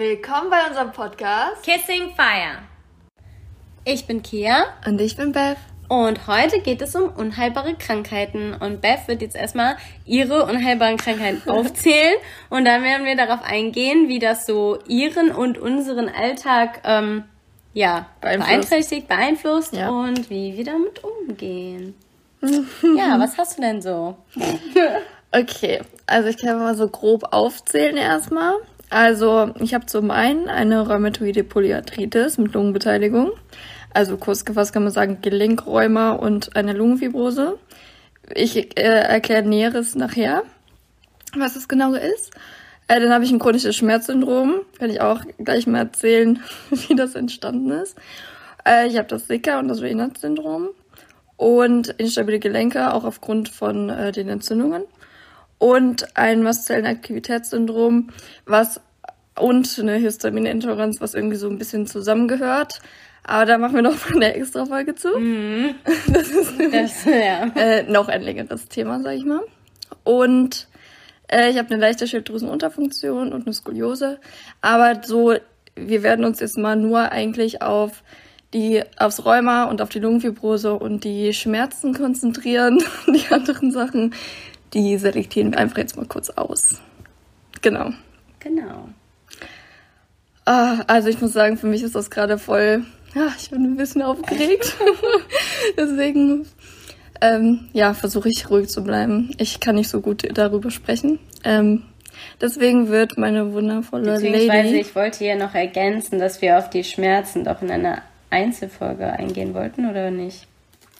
Willkommen bei unserem Podcast Kissing Fire. Ich bin Kia. Und ich bin Beth. Und heute geht es um unheilbare Krankheiten. Und Beth wird jetzt erstmal ihre unheilbaren Krankheiten aufzählen. Und dann werden wir darauf eingehen, wie das so ihren und unseren Alltag ähm, ja, beeinflusst. beeinträchtigt, beeinflusst ja. und wie wir damit umgehen. ja, was hast du denn so? okay, also ich kann mal so grob aufzählen erstmal. Also ich habe zum einen eine Rheumatoide Polyarthritis mit Lungenbeteiligung. Also kurz gefasst kann man sagen Gelenkräumer und eine Lungenfibrose. Ich äh, erkläre Näheres nachher, was es genau ist. Äh, dann habe ich ein chronisches Schmerzsyndrom. Kann ich auch gleich mal erzählen, wie das entstanden ist. Äh, ich habe das Zika und das Raynaud-Syndrom. Und instabile Gelenke, auch aufgrund von äh, den Entzündungen. Und ein Mastzellenaktivitätssyndrom, was und eine Histaminintoleranz, was irgendwie so ein bisschen zusammengehört. Aber da machen wir noch mal eine extra Folge zu. Mhm. Das ist das, ja. äh, noch ein längeres Thema, sag ich mal. Und äh, ich habe eine leichte Schilddrüsenunterfunktion und eine Skoliose. Aber so, wir werden uns jetzt mal nur eigentlich auf die aufs Rheuma und auf die Lungenfibrose und die Schmerzen konzentrieren. Die anderen Sachen, die selektieren wir einfach jetzt mal kurz aus. Genau. Genau. Ah, also ich muss sagen, für mich ist das gerade voll ja, ich bin ein bisschen aufgeregt. Deswegen, ähm, ja, versuche ich ruhig zu bleiben. Ich kann nicht so gut darüber sprechen. Ähm, deswegen wird meine wundervolle Lady... ich wollte hier noch ergänzen, dass wir auf die Schmerzen doch in einer Einzelfolge eingehen wollten, oder nicht?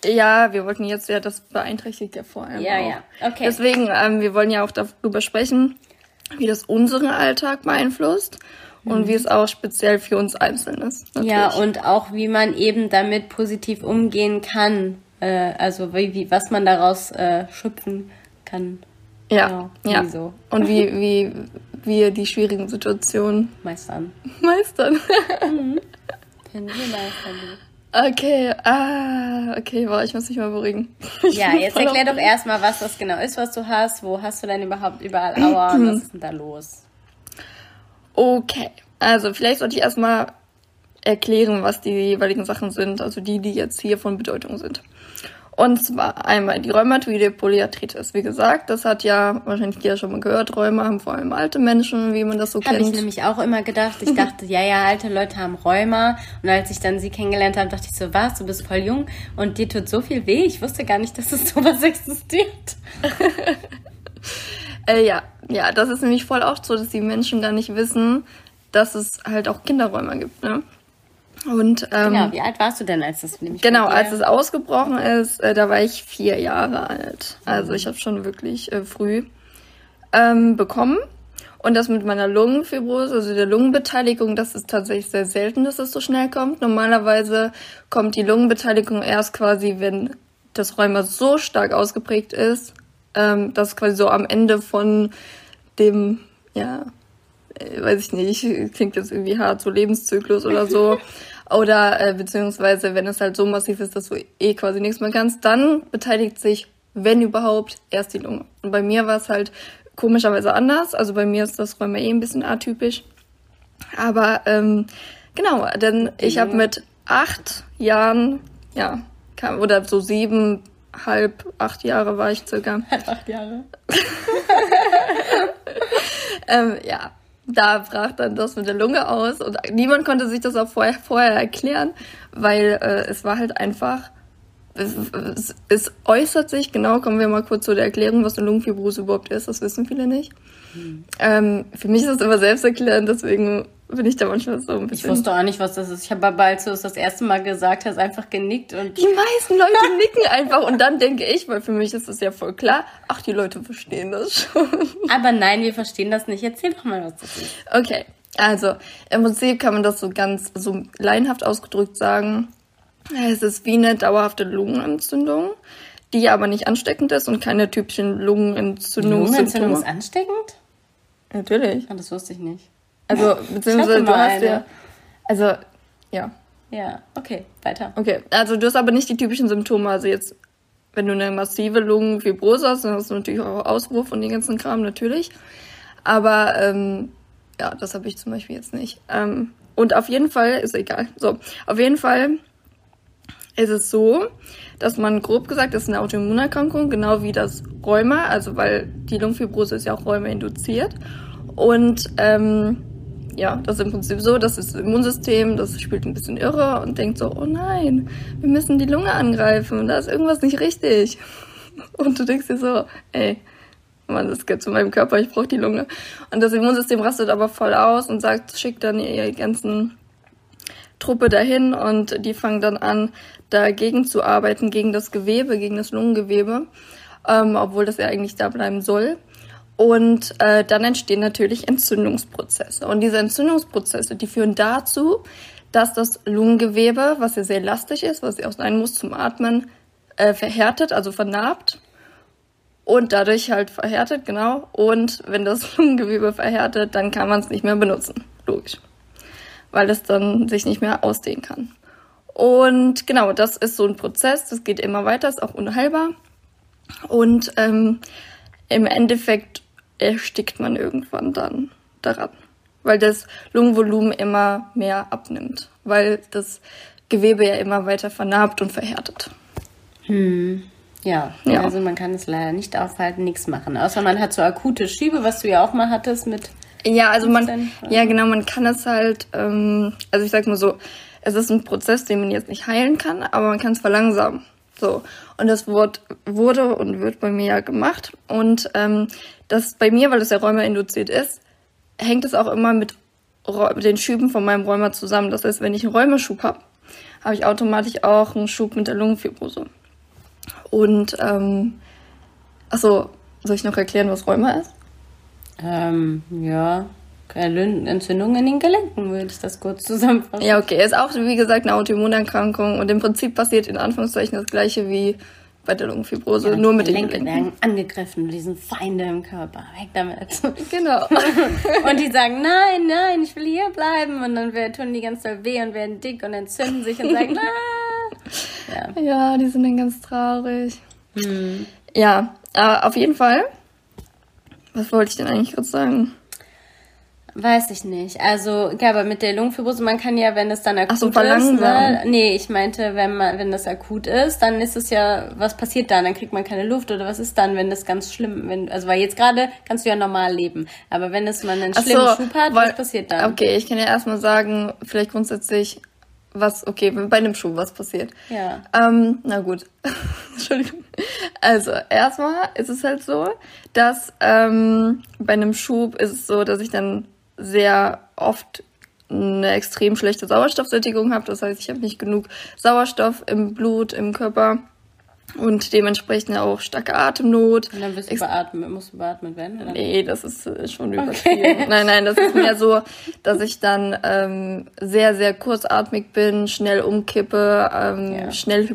Ja, wir wollten jetzt ja, das beeinträchtigt ja vor allem Ja, auch. ja, okay. Deswegen, ähm, wir wollen ja auch darüber sprechen, wie das unseren Alltag beeinflusst und wie es auch speziell für uns einzeln ist. Natürlich. Ja, und auch wie man eben damit positiv umgehen kann. Äh, also wie, wie, was man daraus äh, schöpfen kann. Ja, genau, ja. So. Und wie, wie wir die schwierigen Situationen meistern. Meistern. mhm. Können wir meistern. Okay, ah, okay, boah, ich muss mich mal beruhigen. Ich ja, jetzt erklär doch erstmal, was das genau ist, was du hast. Wo hast du denn überhaupt überall Aua und was ist denn da los? Okay, also vielleicht sollte ich erstmal erklären, was die jeweiligen Sachen sind, also die, die jetzt hier von Bedeutung sind. Und zwar einmal die rheumatoide Polyarthritis. Wie gesagt, das hat ja wahrscheinlich jeder schon mal gehört. Rheuma haben vor allem alte Menschen, wie man das so hab kennt. Habe ich nämlich auch immer gedacht. Ich dachte, ja, ja, alte Leute haben Rheuma. Und als ich dann sie kennengelernt habe, dachte ich so, was, du bist voll jung und dir tut so viel weh. Ich wusste gar nicht, dass es sowas existiert. äh, ja, ja, das ist nämlich voll oft so, dass die Menschen gar nicht wissen, dass es halt auch Kinderräume gibt, ne? Und, ähm, genau, wie alt warst du denn, als das nämlich Genau, als es ausgebrochen ist, äh, da war ich vier Jahre alt. Also ich habe schon wirklich äh, früh ähm, bekommen. Und das mit meiner Lungenfibrose, also der Lungenbeteiligung, das ist tatsächlich sehr selten, dass es so schnell kommt. Normalerweise kommt die Lungenbeteiligung erst quasi, wenn das Rheuma so stark ausgeprägt ist, ähm, dass quasi so am Ende von dem, ja, äh, weiß ich nicht, klingt jetzt irgendwie hart, so Lebenszyklus oder so. oder äh, beziehungsweise, wenn es halt so massiv ist, dass du eh quasi nichts mehr kannst, dann beteiligt sich, wenn überhaupt, erst die Lunge. Und bei mir war es halt komischerweise anders. Also bei mir ist das Rheuma eh ein bisschen atypisch. Aber ähm, genau, denn ich habe mit acht Jahren, ja, kam, oder so sieben, halb, acht Jahre war ich circa. Halb acht Jahre. ähm, ja, da brach dann das mit der Lunge aus und niemand konnte sich das auch vorher, vorher erklären, weil äh, es war halt einfach, es, es, es, äußert sich, genau, kommen wir mal kurz zu der Erklärung, was eine Lungenfibrose überhaupt ist, das wissen viele nicht. Hm. Ähm, für mich ist das immer selbsterklärend, deswegen bin ich da manchmal so ein bisschen. Ich wusste auch nicht, was das ist. Ich habe aber, als du es das erste Mal gesagt hast, einfach genickt und. Die meisten Leute nicken einfach und dann denke ich, weil für mich ist das ja voll klar, ach, die Leute verstehen das schon. Aber nein, wir verstehen das nicht. Erzähl doch mal, was das ist. Okay, also im Prinzip kann man das so ganz so laienhaft ausgedrückt sagen. Es ist wie eine dauerhafte Lungenentzündung, die aber nicht ansteckend ist und keine typischen Lungenentzündungssymptome. Lungenentzündung ist ansteckend? Natürlich. Oh, das wusste ich nicht. Also, beziehungsweise du hast ja. Also, ja. Ja, okay, weiter. Okay, also du hast aber nicht die typischen Symptome. Also jetzt, wenn du eine massive Lungenfibrose hast, dann hast du natürlich auch Auswurf und den ganzen Kram natürlich. Aber ähm, Ja, das habe ich zum Beispiel jetzt nicht. Ähm, und auf jeden Fall, ist egal. So, auf jeden Fall ist es so, dass man grob gesagt, das ist eine Autoimmunerkrankung, genau wie das Rheuma, also weil die Lungenfibrose ist ja auch Rheuma induziert. Und ähm, ja, das ist im Prinzip so, dass das Immunsystem, das spielt ein bisschen irre und denkt so, oh nein, wir müssen die Lunge angreifen, da ist irgendwas nicht richtig. Und du denkst dir so, ey, Mann, das geht zu meinem Körper, ich brauche die Lunge. Und das Immunsystem rastet aber voll aus und sagt, schickt dann ihre ganzen Truppe dahin und die fangen dann an, dagegen zu arbeiten, gegen das Gewebe, gegen das Lungengewebe, ähm, obwohl das ja eigentlich da bleiben soll. Und äh, dann entstehen natürlich Entzündungsprozesse. Und diese Entzündungsprozesse, die führen dazu, dass das Lungengewebe, was ja sehr elastisch ist, was ja auch sein muss zum Atmen, äh, verhärtet, also vernarbt. Und dadurch halt verhärtet, genau. Und wenn das Lungengewebe verhärtet, dann kann man es nicht mehr benutzen. Logisch. Weil es dann sich nicht mehr ausdehnen kann. Und genau, das ist so ein Prozess, das geht immer weiter, ist auch unheilbar. Und ähm, im Endeffekt erstickt man irgendwann dann daran, weil das Lungenvolumen immer mehr abnimmt, weil das Gewebe ja immer weiter vernarbt und verhärtet. Hm. Ja, ja, also man kann es leider nicht aufhalten, nichts machen. Außer man hat so akute Schübe, was du ja auch mal hattest mit. Ja, also man, ja genau, man kann es halt, ähm, also ich sag mal so, es ist ein Prozess, den man jetzt nicht heilen kann, aber man kann es verlangsamen. So. Und das wurde, wurde und wird bei mir ja gemacht. Und ähm, das bei mir, weil es ja Rheuma induziert ist, hängt es auch immer mit den Schüben von meinem Rheuma zusammen. Das heißt, wenn ich einen Rheumaschub habe, habe ich automatisch auch einen Schub mit der Lungenfibrose. Und ähm, achso, soll ich noch erklären, was Rheuma ist? Ähm, ja. Entzündung in den Gelenken, würde ich das kurz zusammenfassen. Ja, okay. Ist auch, wie gesagt, eine Autoimmunerkrankung und im Prinzip passiert in Anführungszeichen das gleiche wie bei der Lungenfibrose, ja, nur mit Gelenke den Gelenken. werden angegriffen, die sind Feinde im Körper, weg damit. Genau. und die sagen, nein, nein, ich will hier bleiben und dann tun die ganz doll weh und werden dick und entzünden sich und sagen, ah. Ja. ja, die sind dann ganz traurig. Hm. Ja, aber auf jeden Fall. Was wollte ich denn eigentlich gerade sagen? Weiß ich nicht. Also, ja, aber mit der Lungenfibrose, man kann ja, wenn es dann akut Ach so, ist, ne? Nee, ich meinte, wenn man, wenn das akut ist, dann ist es ja, was passiert dann? Dann kriegt man keine Luft oder was ist dann, wenn das ganz schlimm, wenn, also weil jetzt gerade kannst du ja normal leben. Aber wenn es man einen Ach schlimmen so, Schub hat, weil, was passiert dann? Okay, ich kann ja erstmal sagen, vielleicht grundsätzlich, was, okay, bei einem Schub, was passiert. Ja. Ähm, na gut. Entschuldigung. Also, erstmal ist es halt so, dass ähm, bei einem Schub ist es so, dass ich dann sehr oft eine extrem schlechte Sauerstoffsättigung habe. Das heißt, ich habe nicht genug Sauerstoff im Blut, im Körper und dementsprechend auch starke Atemnot. Und dann wirst du beatmet, musst du beatmet werden? Oder? Nee, das ist äh, schon übertrieben. Okay. Nein, nein, das ist mehr so, dass ich dann ähm, sehr, sehr kurzatmig bin, schnell umkippe, ähm, ja. schnell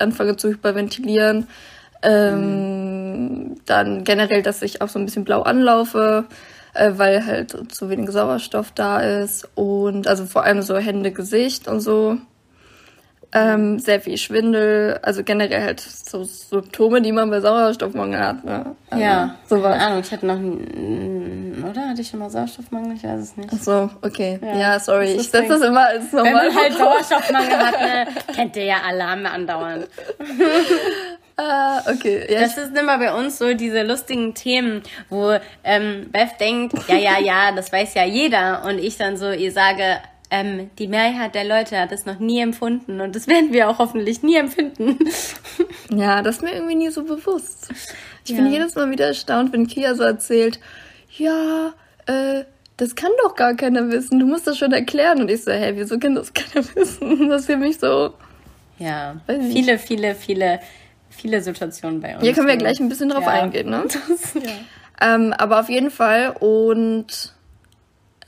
anfange zu hyperventilieren. Ähm, mhm. Dann generell, dass ich auch so ein bisschen blau anlaufe äh, weil halt zu wenig Sauerstoff da ist und also vor allem so Hände, Gesicht und so. Ähm, sehr viel Schwindel, also generell halt so Symptome, die man bei Sauerstoffmangel hat. Ne? Also ja, sowas. keine Ahnung, ich hatte noch, oder? Hatte ich schon mal Sauerstoffmangel? Ich weiß es nicht. Ach so, okay. Ja, ja sorry, ich setze das immer als normal. Wenn man halt Sauerstoffmangel hat, ne, kennt ihr ja Alarme andauernd. Ah, okay. Ja, das ist immer bei uns so diese lustigen Themen, wo ähm, Beth denkt, ja, ja, ja, das weiß ja jeder. Und ich dann so ihr sage, ähm, die Mehrheit der Leute hat es noch nie empfunden und das werden wir auch hoffentlich nie empfinden. ja, das ist mir irgendwie nie so bewusst. Ich ja. bin jedes Mal wieder erstaunt, wenn Kia so erzählt, ja, äh, das kann doch gar keiner wissen, du musst das schon erklären. Und ich so, hä, wieso kann das keiner wissen? Das ist für mich so. Ja, viele, viele, viele viele Situationen bei uns. Hier können wir gleich ein bisschen drauf ja. eingehen, ne? Das, ja. ähm, aber auf jeden Fall und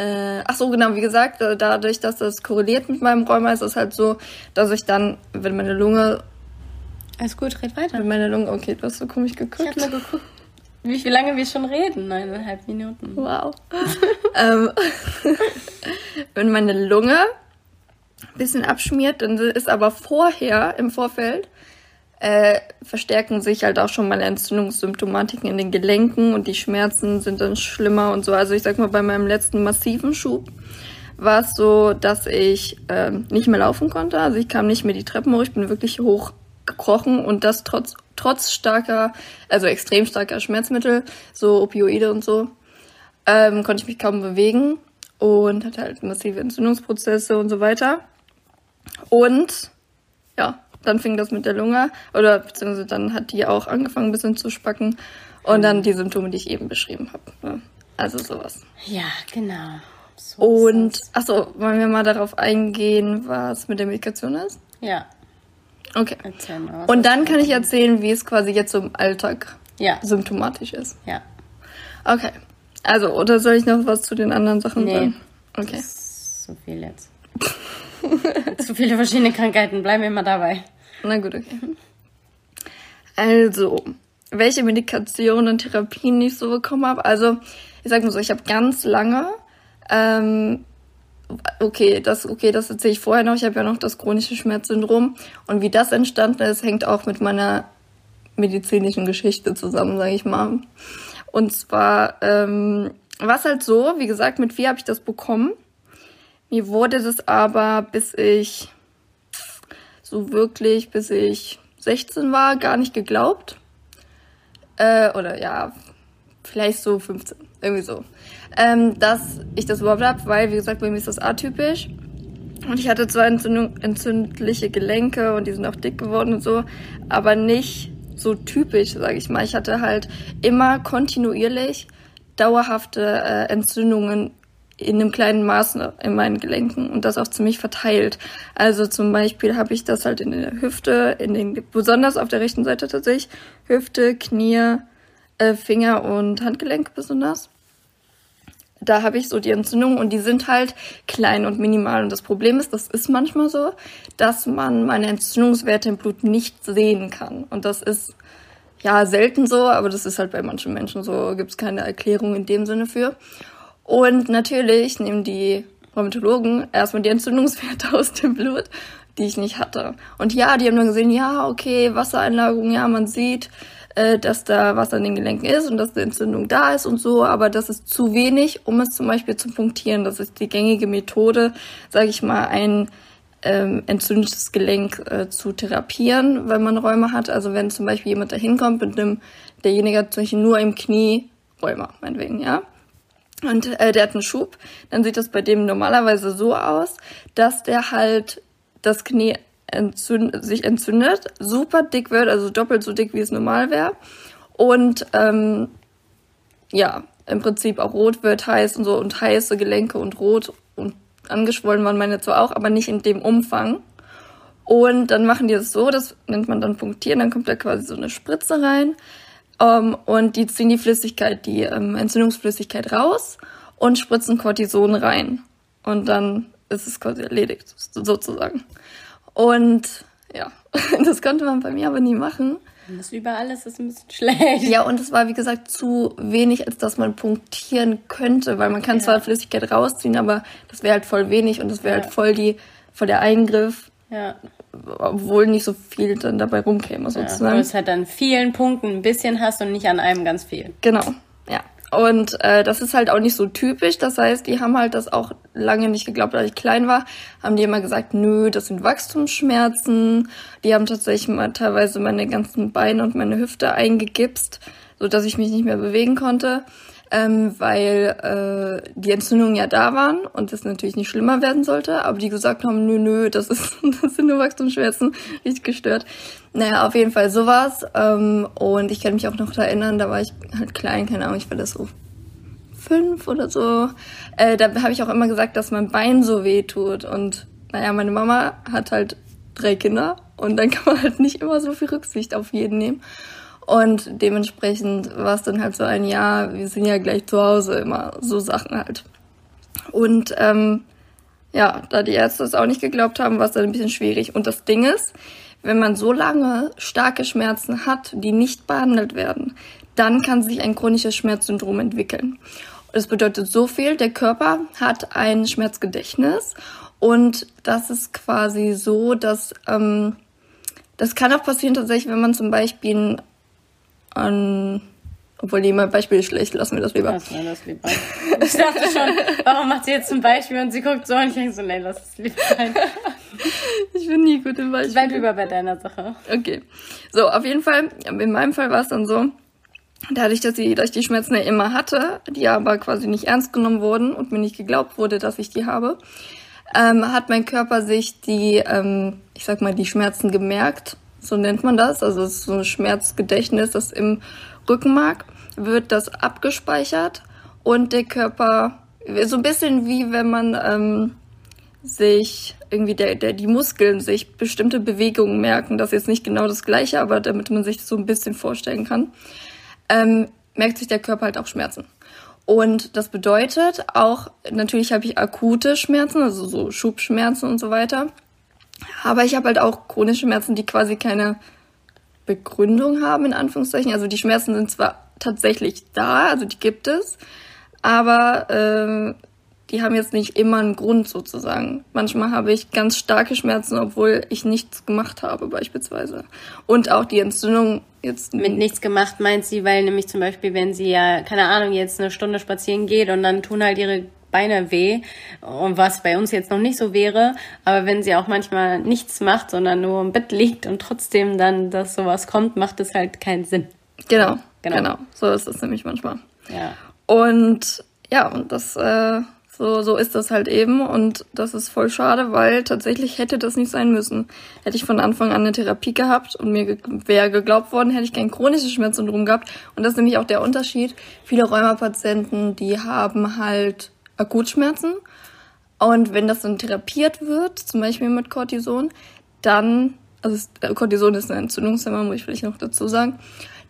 äh, ach so, genau, wie gesagt, äh, dadurch, dass das korreliert mit meinem Rheuma, ist es halt so, dass ich dann, wenn meine Lunge. Alles gut, red weiter. Wenn meine Lunge, okay, du hast so komisch geguckt. Ich hab nur geguckt, wie, lange wir schon reden. Neuneinhalb Minuten. Wow. ähm, wenn meine Lunge ein bisschen abschmiert, dann ist aber vorher, im Vorfeld, äh, verstärken sich halt auch schon mal Entzündungssymptomatiken in den Gelenken und die Schmerzen sind dann schlimmer und so. Also ich sag mal, bei meinem letzten massiven Schub war es so, dass ich äh, nicht mehr laufen konnte. Also ich kam nicht mehr die Treppen hoch, ich bin wirklich hoch gekrochen und das trotz, trotz starker, also extrem starker Schmerzmittel, so Opioide und so, ähm, konnte ich mich kaum bewegen und hatte halt massive Entzündungsprozesse und so weiter. Und ja, dann fing das mit der Lunge oder beziehungsweise dann hat die auch angefangen ein bisschen zu spacken und dann die Symptome, die ich eben beschrieben habe. Ne? Also sowas. Ja, genau. So und achso, wollen wir mal darauf eingehen, was mit der Medikation ist? Ja. Okay. Und dann kann ich erzählen, wie es quasi jetzt so im Alltag ja. symptomatisch ist. Ja. Okay. Also, oder soll ich noch was zu den anderen Sachen nee, sagen? Okay. So viel jetzt. zu viele verschiedene Krankheiten, bleiben wir mal dabei. Na gut, okay. Also, welche Medikationen und Therapien ich so bekommen habe. Also, ich sag mal so, ich habe ganz lange, ähm, okay, das, okay, das erzähle ich vorher noch. Ich habe ja noch das chronische Schmerzsyndrom. Und wie das entstanden ist, hängt auch mit meiner medizinischen Geschichte zusammen, sage ich mal. Und zwar ähm, war es halt so, wie gesagt, mit vier habe ich das bekommen. Mir wurde das aber, bis ich so wirklich, bis ich 16 war, gar nicht geglaubt. Äh, oder ja, vielleicht so 15, irgendwie so. Ähm, dass ich das überhaupt habe, weil, wie gesagt, bei mir ist das atypisch. Und ich hatte zwar entzündliche Gelenke und die sind auch dick geworden und so, aber nicht so typisch, sage ich mal. Ich hatte halt immer kontinuierlich dauerhafte äh, Entzündungen in einem kleinen Maß in meinen Gelenken und das auch ziemlich verteilt. Also zum Beispiel habe ich das halt in der Hüfte, in den, besonders auf der rechten Seite tatsächlich, Hüfte, Knie, äh, Finger und Handgelenk besonders. Da habe ich so die Entzündungen und die sind halt klein und minimal. Und das Problem ist, das ist manchmal so, dass man meine Entzündungswerte im Blut nicht sehen kann. Und das ist ja selten so, aber das ist halt bei manchen Menschen so, gibt es keine Erklärung in dem Sinne für. Und natürlich nehmen die Rheumatologen erstmal die Entzündungswerte aus dem Blut, die ich nicht hatte. Und ja, die haben dann gesehen, ja, okay, Wassereinlagerung, ja, man sieht, äh, dass da Wasser in den Gelenken ist und dass eine Entzündung da ist und so, aber das ist zu wenig, um es zum Beispiel zu punktieren. Das ist die gängige Methode, sage ich mal, ein ähm, entzündetes Gelenk äh, zu therapieren, wenn man Rheuma hat. Also wenn zum Beispiel jemand da hinkommt mit einem, derjenige hat zum Beispiel nur im Knie Rheuma, meinetwegen, ja und äh, der hat einen Schub, dann sieht das bei dem normalerweise so aus, dass der halt das Knie entzünd sich entzündet, super dick wird, also doppelt so dick, wie es normal wäre. Und ähm, ja, im Prinzip auch rot wird, heiß und so und heiße Gelenke und rot und angeschwollen waren meine zwar auch, aber nicht in dem Umfang. Und dann machen die das so, das nennt man dann punktieren, dann kommt da quasi so eine Spritze rein ähm, und die ziehen die Flüssigkeit, die ähm, Entzündungsflüssigkeit raus und spritzen Cortison rein. Und dann ist es quasi erledigt, sozusagen. Und ja, das konnte man bei mir aber nie machen. Das überall ist, ist ein bisschen schlecht. Ja, und es war, wie gesagt, zu wenig, als dass man punktieren könnte, weil man kann ja. zwar Flüssigkeit rausziehen, aber das wäre halt voll wenig und das wäre halt ja. halt voll die, voll der Eingriff. Ja obwohl nicht so viel dann dabei rumkäme sozusagen. Ja, weil es halt an vielen Punkten ein bisschen hast und nicht an einem ganz viel. Genau, ja. Und äh, das ist halt auch nicht so typisch. Das heißt, die haben halt das auch lange nicht geglaubt, als ich klein war. Haben die immer gesagt, nö, das sind Wachstumsschmerzen. Die haben tatsächlich mal teilweise meine ganzen Beine und meine Hüfte eingegipst, so dass ich mich nicht mehr bewegen konnte ähm, weil äh, die Entzündungen ja da waren und das natürlich nicht schlimmer werden sollte, aber die gesagt haben, nö, nö, das ist, das sind nur Wachstumsschmerzen, richtig gestört. Naja, auf jeden Fall sowas. Ähm, und ich kann mich auch noch erinnern, da war ich halt klein, keine Ahnung, ich war das so fünf oder so. Äh, da habe ich auch immer gesagt, dass mein Bein so weh tut. Und naja, meine Mama hat halt drei Kinder und dann kann man halt nicht immer so viel Rücksicht auf jeden nehmen. Und dementsprechend war es dann halt so ein Jahr, wir sind ja gleich zu Hause, immer so Sachen halt. Und ähm, ja, da die Ärzte es auch nicht geglaubt haben, war es dann ein bisschen schwierig. Und das Ding ist, wenn man so lange starke Schmerzen hat, die nicht behandelt werden, dann kann sich ein chronisches Schmerzsyndrom entwickeln. Das bedeutet so viel, der Körper hat ein Schmerzgedächtnis und das ist quasi so, dass ähm, Das kann auch passieren tatsächlich, wenn man zum Beispiel an obwohl, nee, mein Beispiel ist schlecht, lassen wir das lieber. Lassen wir das lieber. Ich dachte schon, warum macht sie jetzt ein Beispiel und sie guckt so und ich denke so, nee, lass es lieber sein. Ich bin nie gut im Beispiel. Bleib lieber bei deiner Sache. Okay. So, auf jeden Fall, in meinem Fall war es dann so, dadurch, dass, ich, dass ich die Schmerzen ja immer hatte, die aber quasi nicht ernst genommen wurden und mir nicht geglaubt wurde, dass ich die habe, ähm, hat mein Körper sich die, ähm, ich sag mal, die Schmerzen gemerkt. So nennt man das. Also es ist so ein Schmerzgedächtnis, das im Rückenmark wird das abgespeichert und der Körper, so ein bisschen wie wenn man ähm, sich irgendwie der, der, die Muskeln sich bestimmte Bewegungen merken. Das ist jetzt nicht genau das gleiche, aber damit man sich das so ein bisschen vorstellen kann, ähm, merkt sich der Körper halt auch Schmerzen. Und das bedeutet auch, natürlich habe ich akute Schmerzen, also so Schubschmerzen und so weiter. Aber ich habe halt auch chronische Schmerzen, die quasi keine Begründung haben, in Anführungszeichen. Also die Schmerzen sind zwar tatsächlich da, also die gibt es, aber äh, die haben jetzt nicht immer einen Grund sozusagen. Manchmal habe ich ganz starke Schmerzen, obwohl ich nichts gemacht habe beispielsweise. Und auch die Entzündung jetzt... Mit nichts gemacht meint sie, weil nämlich zum Beispiel, wenn sie ja, keine Ahnung, jetzt eine Stunde spazieren geht und dann tun halt ihre Beine weh was bei uns jetzt noch nicht so wäre, aber wenn sie auch manchmal nichts macht, sondern nur im Bett liegt und trotzdem dann, dass sowas kommt, macht es halt keinen Sinn. Genau, genau, genau. So ist es nämlich manchmal. Ja. Und ja, und das äh, so, so ist das halt eben und das ist voll schade, weil tatsächlich hätte das nicht sein müssen. Hätte ich von Anfang an eine Therapie gehabt und mir ge wäre geglaubt worden, hätte ich kein chronisches Schmerzsyndrom gehabt. Und das ist nämlich auch der Unterschied. Viele Rheumapatienten, die haben halt Akutschmerzen. Und wenn das dann therapiert wird, zum Beispiel mit Cortison, dann, also äh, Cortison ist ein Entzündungshemmer, muss ich vielleicht noch dazu sagen,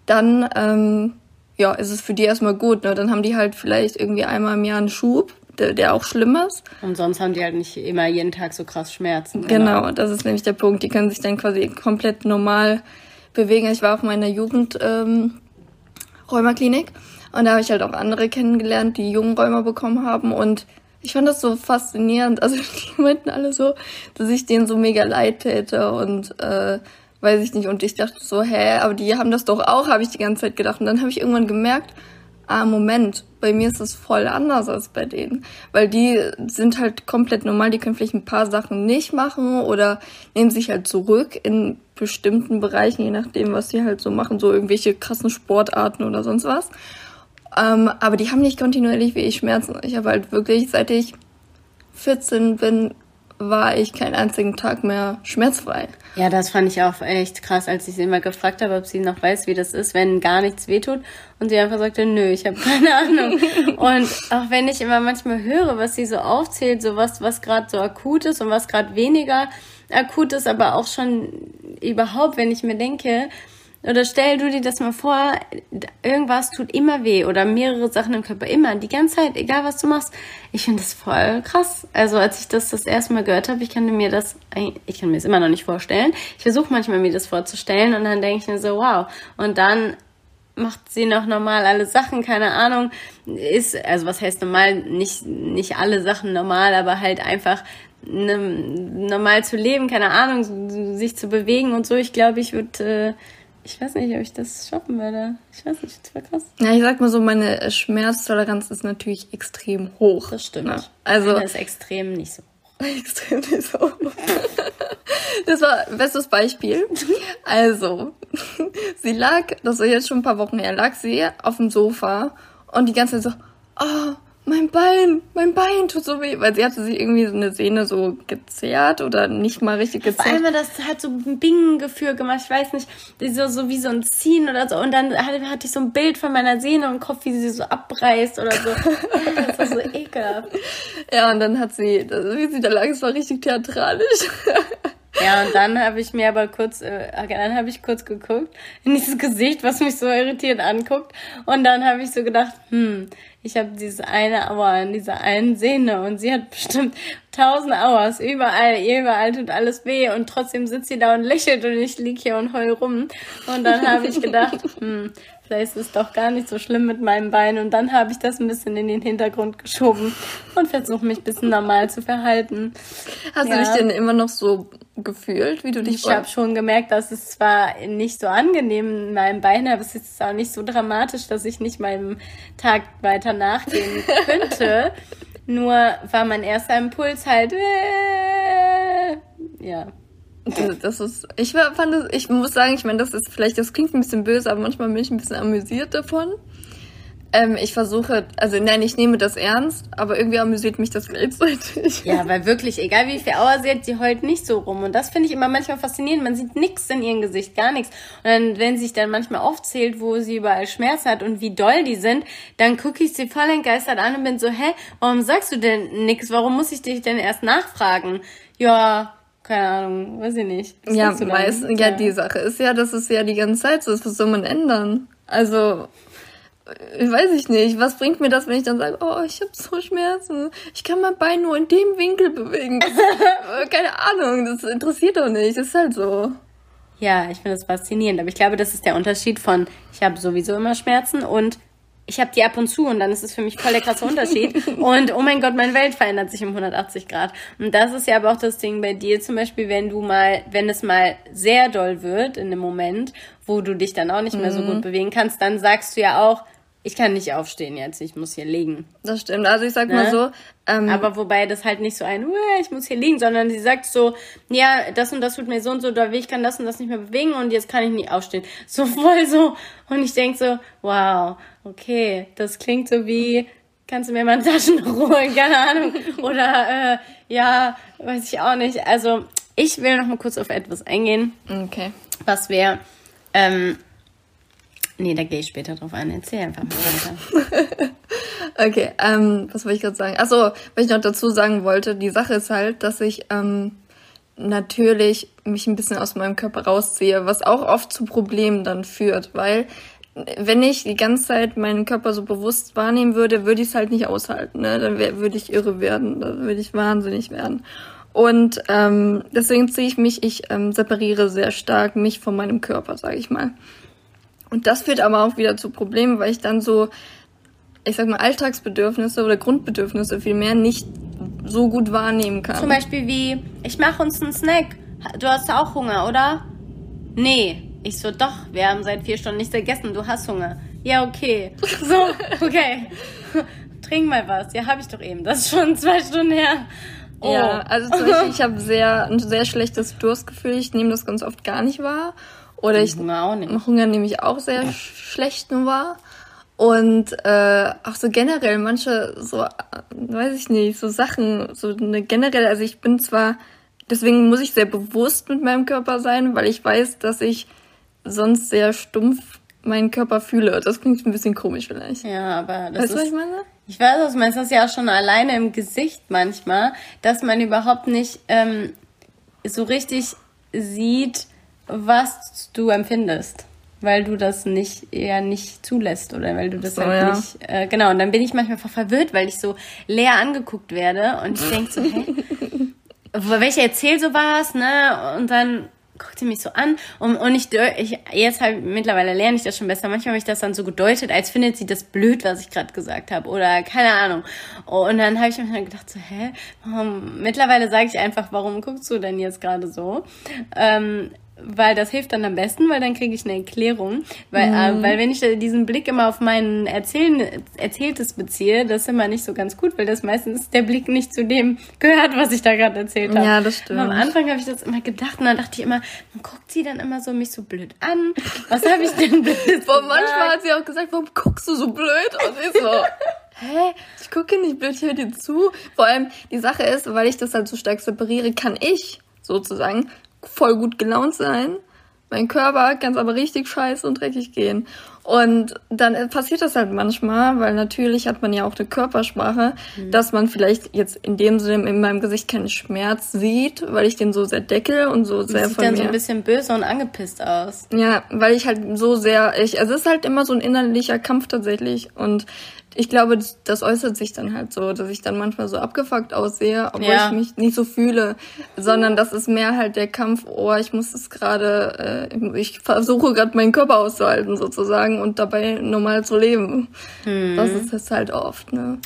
dann ähm, ja, ist es für die erstmal gut. Ne? Dann haben die halt vielleicht irgendwie einmal im Jahr einen Schub, der, der auch schlimm ist. Und sonst haben die halt nicht immer jeden Tag so krass Schmerzen. Genau, genau das ist nämlich der Punkt. Die können sich dann quasi komplett normal bewegen. Ich war auf meiner Jugend ähm, Rheumaklinik und da habe ich halt auch andere kennengelernt, die jungen Räumer bekommen haben. Und ich fand das so faszinierend. Also die meinten alle so, dass ich denen so mega leid täte und äh, weiß ich nicht. Und ich dachte so, hä, aber die haben das doch auch, habe ich die ganze Zeit gedacht. Und dann habe ich irgendwann gemerkt, ah, Moment, bei mir ist es voll anders als bei denen. Weil die sind halt komplett normal, die können vielleicht ein paar Sachen nicht machen oder nehmen sich halt zurück in bestimmten Bereichen, je nachdem, was sie halt so machen, so irgendwelche krassen Sportarten oder sonst was. Ähm, aber die haben nicht kontinuierlich wie ich Schmerzen. Ich habe halt wirklich, seit ich 14 bin, war ich keinen einzigen Tag mehr schmerzfrei. Ja, das fand ich auch echt krass, als ich sie immer gefragt habe, ob sie noch weiß, wie das ist, wenn gar nichts wehtut. Und sie einfach sagte, nö, ich habe keine Ahnung. und auch wenn ich immer manchmal höre, was sie so aufzählt, so was, was gerade so akut ist und was gerade weniger akut ist, aber auch schon überhaupt, wenn ich mir denke, oder stell du dir das mal vor, irgendwas tut immer weh oder mehrere Sachen im Körper, immer, die ganze Zeit, egal was du machst. Ich finde das voll krass. Also als ich das das erste Mal gehört habe, ich kann mir das, ich kann mir es immer noch nicht vorstellen. Ich versuche manchmal mir das vorzustellen und dann denke ich mir so, wow. Und dann macht sie noch normal alle Sachen, keine Ahnung, ist, also was heißt normal, nicht, nicht alle Sachen normal, aber halt einfach ne, normal zu leben, keine Ahnung, sich zu bewegen und so. Ich glaube, ich würde, äh, ich weiß nicht, ob ich das schaffen würde. Ich weiß nicht, das wäre krass. Ja, ich sag mal so, meine Schmerztoleranz ist natürlich extrem hoch. Das stimmt. Ja, also ist extrem nicht so hoch. Extrem nicht so hoch. Das war bestes Beispiel. Also, sie lag, das war jetzt schon ein paar Wochen her, lag sie auf dem Sofa und die ganze Zeit so, oh, mein Bein, mein Bein tut so weh, weil sie hatte sich irgendwie so eine Sehne so gezerrt oder nicht mal richtig gezerrt. Vor allem das hat so ein Bing-Gefühl gemacht, ich weiß nicht, so, so wie so ein Ziehen oder so und dann hatte, hatte ich so ein Bild von meiner Sehne im Kopf, wie sie so abreißt oder so. das war so ekelhaft. Ja, und dann hat sie, wie sie da lag, es war richtig theatralisch. Ja, und dann habe ich mir aber kurz, äh, dann habe ich kurz geguckt in dieses Gesicht, was mich so irritiert anguckt. Und dann habe ich so gedacht, hm, ich habe diese eine Aua in dieser einen Sehne und sie hat bestimmt tausend Auers, überall, überall tut alles weh und trotzdem sitzt sie da und lächelt und ich lieg hier und heul rum. Und dann habe ich gedacht, hm, vielleicht ist es doch gar nicht so schlimm mit meinem Bein. Und dann habe ich das ein bisschen in den Hintergrund geschoben und versuche mich ein bisschen normal zu verhalten. Hast ja. du dich denn immer noch so gefühlt, wie du dich Ich habe schon gemerkt, dass es zwar nicht so angenehm in meinem Bein, aber es ist auch nicht so dramatisch, dass ich nicht meinem Tag weiter nachgehen könnte. Nur war mein erster Impuls halt, äh, ja. Das ist, ich fand das, ich muss sagen, ich meine, das ist vielleicht, das klingt ein bisschen böse, aber manchmal bin ich ein bisschen amüsiert davon. Ähm, ich versuche, also nein, ich nehme das ernst, aber irgendwie amüsiert mich das gleichzeitig. Ja, weil wirklich, egal wie viel Auer sie hat, sie heult nicht so rum. Und das finde ich immer manchmal faszinierend. Man sieht nichts in ihrem Gesicht, gar nichts. Und dann, wenn sie sich dann manchmal aufzählt, wo sie überall Schmerz hat und wie doll die sind, dann gucke ich sie voll entgeistert an und bin so, hä, warum sagst du denn nichts? Warum muss ich dich denn erst nachfragen? Ja, keine Ahnung, weiß ich nicht. Was ja, meist, dann? ja, die Sache ist ja, dass es ja die ganze Zeit so ist. Was soll man ändern? Also, weiß ich nicht. Was bringt mir das, wenn ich dann sage, oh, ich habe so Schmerzen. Ich kann mein Bein nur in dem Winkel bewegen. Äh, Keine Ahnung, das interessiert doch nicht. Das ist halt so. Ja, ich finde das faszinierend. Aber ich glaube, das ist der Unterschied von, ich habe sowieso immer Schmerzen und ich habe die ab und zu und dann ist es für mich voll der krasse Unterschied. und oh mein Gott, meine Welt verändert sich um 180 Grad. Und das ist ja aber auch das Ding bei dir zum Beispiel, wenn du mal, wenn es mal sehr doll wird in dem Moment, wo du dich dann auch nicht mehr so gut bewegen kannst, dann sagst du ja auch, ich kann nicht aufstehen jetzt, ich muss hier liegen. Das stimmt. Also ich sag mal Ne? so, ähm, Aber wobei das halt nicht so ein, "Uah, ich muss hier liegen, sondern sie sagt so, ja, das und das tut mir so und so weh, ich kann das und das nicht mehr bewegen und jetzt kann ich nicht aufstehen. So voll so. Und ich denk so, wow, okay, das klingt so wie, kannst du mir mal ein Taschentuch holen, keine Ahnung. Oder, äh, ja, weiß ich auch nicht. Also, ich will noch mal kurz auf etwas eingehen, okay. was wir, ähm, nee, da gehe ich später drauf ein. Erzähl einfach mal weiter. Okay, ähm, was wollte ich gerade sagen? Achso, was ich noch dazu sagen wollte, die Sache ist halt, dass ich ähm, natürlich mich ein bisschen aus meinem Körper rausziehe, was auch oft zu Problemen dann führt, weil wenn ich die ganze Zeit meinen Körper so bewusst wahrnehmen würde, würde ich es halt nicht aushalten. Ne? Dann würde ich irre werden, dann würde ich wahnsinnig werden. Und ähm, deswegen ziehe ich mich, ich ähm, separiere sehr stark mich von meinem Körper, sage ich mal. Und das führt aber auch wieder zu Problemen, weil ich dann so, ich sag mal, Alltagsbedürfnisse oder Grundbedürfnisse vielmehr nicht so gut wahrnehmen kann. Zum Beispiel wie, ich mache uns einen Snack. Du hast auch Hunger, oder? Nee. Ich so, doch, wir haben seit vier Stunden nichts gegessen, du hast Hunger. Ja, okay. So, okay. Trink mal was. Ja, habe ich doch eben. Das ist schon zwei Stunden her. Oh. Ja, also zum Beispiel, ich habe sehr, ein sehr schlechtes Durstgefühl. Ich nehme das ganz oft gar nicht wahr. Oder ich Hunger auch nicht. Hunger nehme ich auch sehr sch- schlecht nur wahr. Und äh, auch so generell manche so, äh, weiß ich nicht, so Sachen, so eine generell, also ich bin zwar, deswegen muss ich sehr bewusst mit meinem Körper sein, weil ich weiß, dass ich sonst sehr stumpf meinen Körper fühle. Das klingt ein bisschen komisch vielleicht. Ja, aber das Weißt du, was ist... ich meine? Ich weiß, was du meinst. Das ist ja auch schon alleine im Gesicht manchmal, dass man überhaupt nicht ähm, so richtig sieht, was du empfindest. Weil du das nicht eher nicht zulässt oder weil du das So, halt ja. nicht. Äh, genau, und dann bin ich manchmal verwirrt, weil ich so leer angeguckt werde und ich denk so, hä? Welche erzähl so was, ne? Und dann guckt sie mich so an und, und ich, ich jetzt halt mittlerweile lerne ich das schon besser. Manchmal habe ich das dann so gedeutet, als findet sie das blöd, was ich gerade gesagt habe oder keine Ahnung. Und dann habe ich mir dann gedacht so, hä, warum? Mittlerweile sage ich einfach, warum guckst du denn jetzt gerade so? Ähm, weil das hilft dann am besten, weil dann kriege ich eine Erklärung. Weil, äh, weil wenn ich diesen Blick immer auf mein Erzählen, Erzähltes beziehe, das ist immer nicht so ganz gut, weil das meistens der Blick nicht zu dem gehört, was ich da gerade erzählt habe. Ja, das stimmt. Und am Anfang habe ich das immer gedacht und dann dachte ich immer, man guckt sie dann immer so mich so blöd an. Was habe ich denn blöd manchmal hat sie auch gesagt, warum guckst du so blöd? Und ich so, hä? Ich gucke nicht blöd, ich höre dir zu. Vor allem, die Sache ist, weil ich das halt so stark separiere, kann ich sozusagen voll gut gelaunt sein. Mein Körper kann es aber richtig scheiße und dreckig gehen. Und dann äh, passiert das halt manchmal, weil natürlich hat man ja auch eine Körpersprache, dass man vielleicht jetzt in dem Sinne in meinem Gesicht keinen Schmerz sieht, weil ich den so sehr decke und so sehr Sieht von dann mir. so ein bisschen böse und angepisst aus. Ja, weil ich halt so sehr, ich, also es ist halt immer so ein innerlicher Kampf tatsächlich und ich glaube, das, äußert sich dann halt so, dass ich dann manchmal so abgefuckt aussehe, obwohl Ja. ich mich nicht so fühle, sondern das ist mehr halt der Kampf, oh, ich muss es gerade, äh, ich versuche gerade meinen Körper auszuhalten sozusagen und dabei normal zu leben. Das ist es halt oft, ne?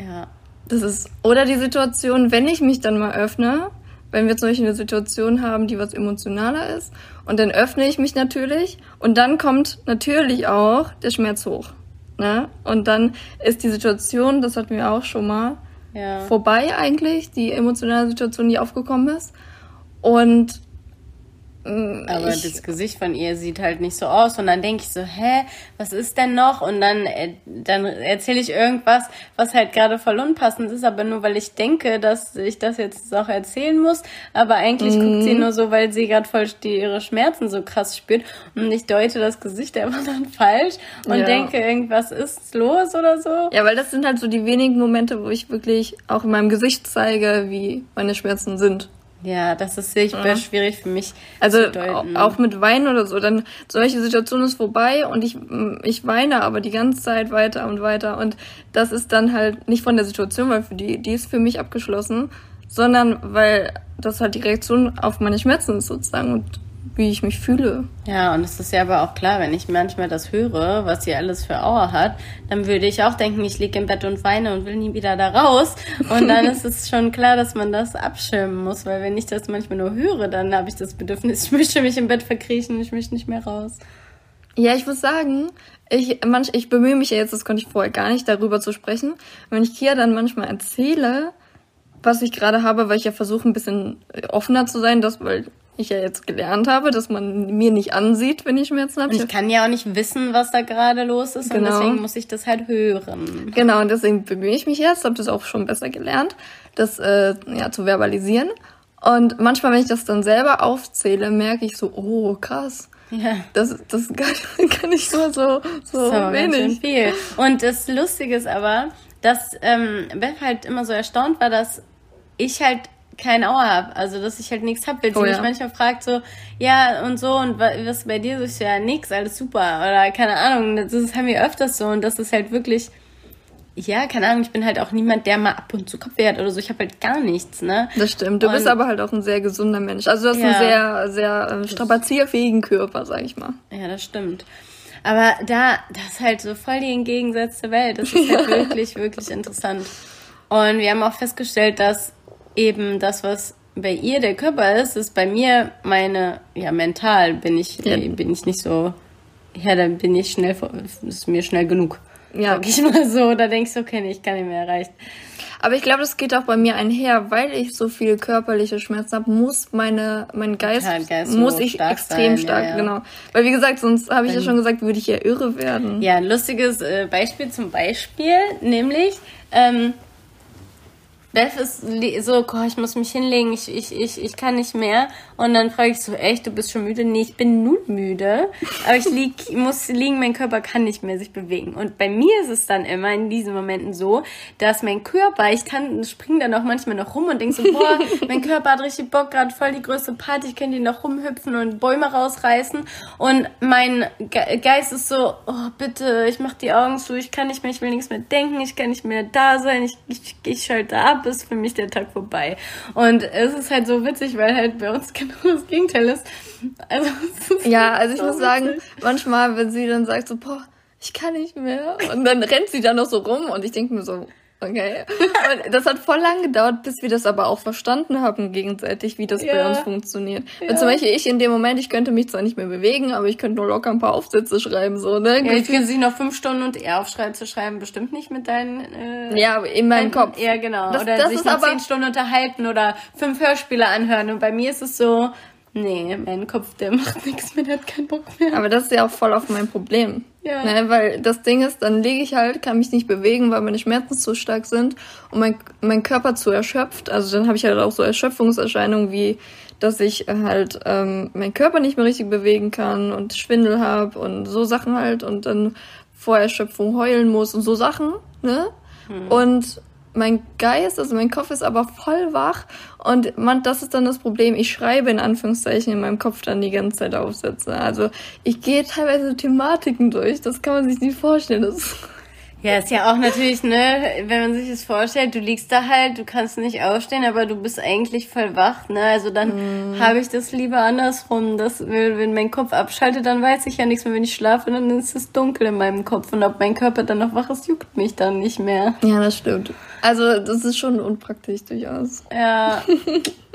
Ja. Das ist, oder die Situation, wenn ich mich dann mal öffne, wenn wir zum Beispiel eine Situation haben, die was emotionaler ist. Und dann öffne ich mich natürlich. Und dann kommt natürlich auch der Schmerz hoch. Ne? Und dann ist die Situation, das hatten wir auch schon mal, ja. vorbei eigentlich, die emotionale Situation, die aufgekommen ist. Und Aber ich, das Gesicht von ihr sieht halt nicht so aus. Und dann denke ich so, hä, was ist denn noch? Und dann, äh, dann erzähle ich irgendwas, was halt gerade voll unpassend ist, aber nur weil ich denke, dass ich das jetzt auch erzählen muss. Aber eigentlich mhm. guckt sie nur so, weil sie gerade voll die, ihre Schmerzen so krass spürt. Und ich deute das Gesicht einfach dann falsch und ja. denke, irgendwas ist los oder so. Ja, weil das sind halt so die wenigen Momente, wo ich wirklich auch in meinem Gesicht zeige, wie meine Schmerzen sind. Ja, das ist sehr ja. schwierig für mich. Also auch mit Weinen oder so, dann solche Situation ist vorbei und ich, ich weine aber die ganze Zeit weiter und weiter und das ist dann halt nicht von der Situation, weil für die, die ist für mich abgeschlossen, sondern weil das halt die Reaktion auf meine Schmerzen ist sozusagen und wie ich mich fühle. Ja, und es ist ja aber auch klar, wenn ich manchmal das höre, was sie alles für Auer hat, dann würde ich auch denken, ich liege im Bett und weine und will nie wieder da raus. Und dann ist es schon klar, dass man das abschirmen muss, weil wenn ich das manchmal nur höre, dann habe ich das Bedürfnis, ich möchte mich im Bett verkriechen, ich möchte nicht mehr raus. Ja, ich muss sagen, ich, manch, ich bemühe mich ja jetzt, das konnte ich vorher gar nicht, darüber zu sprechen. Wenn ich Kia dann manchmal erzähle, was ich gerade habe, weil ich ja versuche, ein bisschen offener zu sein, das, weil ich ja jetzt gelernt habe, dass man mir nicht ansieht, wenn ich Schmerzen habe. Ich kann ja auch nicht wissen, was da gerade los ist genau. und deswegen muss ich das halt hören. Genau, und deswegen bemühe ich mich jetzt, habe das auch schon besser gelernt, das äh, ja zu verbalisieren. Und manchmal, wenn ich das dann selber aufzähle, merke ich so, oh krass. Ja. Das, das kann, kann ich nur so, so, so wenig. viel. Und das Lustige ist aber, dass ähm, Beth halt immer so erstaunt war, dass ich halt kein Auer habe, also dass ich halt nichts hab, weil sie oh, mich ja. manchmal fragt so, ja und so und was bei dir so ist ja nix, alles super oder keine Ahnung, das, das haben wir öfters so und das ist halt wirklich, ja, keine Ahnung, ich bin halt auch niemand, der mal ab und zu Kopfweh hat oder so, ich habe halt gar nichts, ne? Das stimmt, du und, bist aber halt auch ein sehr gesunder Mensch, also du hast ja, einen sehr, sehr äh, strapazierfähigen Körper, sag ich mal. Ja, das stimmt. Aber da, das ist halt so voll die entgegengesetzte Welt. Das ist halt wirklich, wirklich interessant. Und wir haben auch festgestellt, dass eben das, was bei ihr der Körper ist, ist bei mir meine, ja, mental bin ich, ja. bin ich nicht so, ja, dann bin ich schnell, ist mir schnell genug. Ja. Sag ich mal so, da denkst du, okay, ich kann nicht mehr erreicht. Aber ich glaube, das geht auch bei mir einher, weil ich so viel körperliche Schmerzen habe, muss meine, mein Geist, ja, Geist muss ich stark extrem sein, stark, ja, ja. genau. Weil wie gesagt, sonst habe ich ja schon gesagt, würde ich ja irre werden. Ja, ein lustiges äh, Beispiel zum Beispiel, nämlich, ähm, Beth ist so, oh, ich muss mich hinlegen, ich, ich, ich, ich kann nicht mehr. Und dann frage ich so, echt, du bist schon müde? Nee, ich bin nun müde. Aber ich lieg, muss liegen, mein Körper kann nicht mehr sich bewegen. Und bei mir ist es dann immer in diesen Momenten so, dass mein Körper, ich kann, spring dann auch manchmal noch rum und denk so, boah, mein Körper hat richtig Bock, gerade voll die größte Party, ich könnte ihn noch rumhüpfen und Bäume rausreißen. Und mein Geist ist so, oh, bitte, ich mach die Augen zu, ich kann nicht mehr, ich will nichts mehr denken, ich kann nicht mehr da sein, ich, ich, ich schalte ab ab, ist für mich der Tag vorbei. Und es ist halt so witzig, weil halt bei uns genau das Gegenteil ist. Also, ist ja, also ich so muss witzig. sagen, manchmal, wenn sie dann sagt so, boah, ich kann nicht mehr. Und dann rennt sie da noch so rum und ich denke mir so, Okay. Und das hat voll lang gedauert, bis wir das aber auch verstanden haben gegenseitig, wie das ja. bei uns funktioniert. Ja. zum Beispiel ich in dem Moment, ich könnte mich zwar nicht mehr bewegen, aber ich könnte nur locker ein paar Aufsätze schreiben, so, ne? Ja, ich könnte sie noch fünf Stunden und eher Aufschreiben schreiben, bestimmt nicht mit deinen, äh, Ja, in meinem Kopf. Ja, genau. Das, oder das sich noch zehn Stunden unterhalten oder fünf Hörspiele anhören. Und bei mir ist es so, Nee, mein Kopf, der macht nichts mehr, der hat keinen Bock mehr. Aber das ist ja auch voll auf mein Problem. Ja. Ne, weil das Ding ist, dann lege ich halt, kann mich nicht bewegen, weil meine Schmerzen zu stark sind und mein, mein Körper zu erschöpft. Also dann habe ich halt auch so Erschöpfungserscheinungen wie, dass ich halt ähm, meinen Körper nicht mehr richtig bewegen kann und Schwindel habe und so Sachen halt und dann vor Erschöpfung heulen muss und so Sachen, ne? Hm. Und mein Geist, also mein Kopf ist aber voll wach und man, das ist dann das Problem. Ich schreibe in Anführungszeichen in meinem Kopf dann die ganze Zeit Aufsätze. Also ich gehe teilweise Thematiken durch, das kann man sich nicht vorstellen. Das ja, ist ja auch natürlich, ne, wenn man sich das vorstellt, du liegst da halt, du kannst nicht aufstehen, aber du bist eigentlich voll wach, ne? Also dann mm. habe ich das lieber andersrum. dass wenn mein Kopf abschaltet, dann weiß ich ja nichts mehr. Wenn ich schlafe, dann ist es dunkel in meinem Kopf. Und ob mein Körper dann noch wach ist, juckt mich dann nicht mehr. Ja, das stimmt. Also das ist schon unpraktisch durchaus. Ja.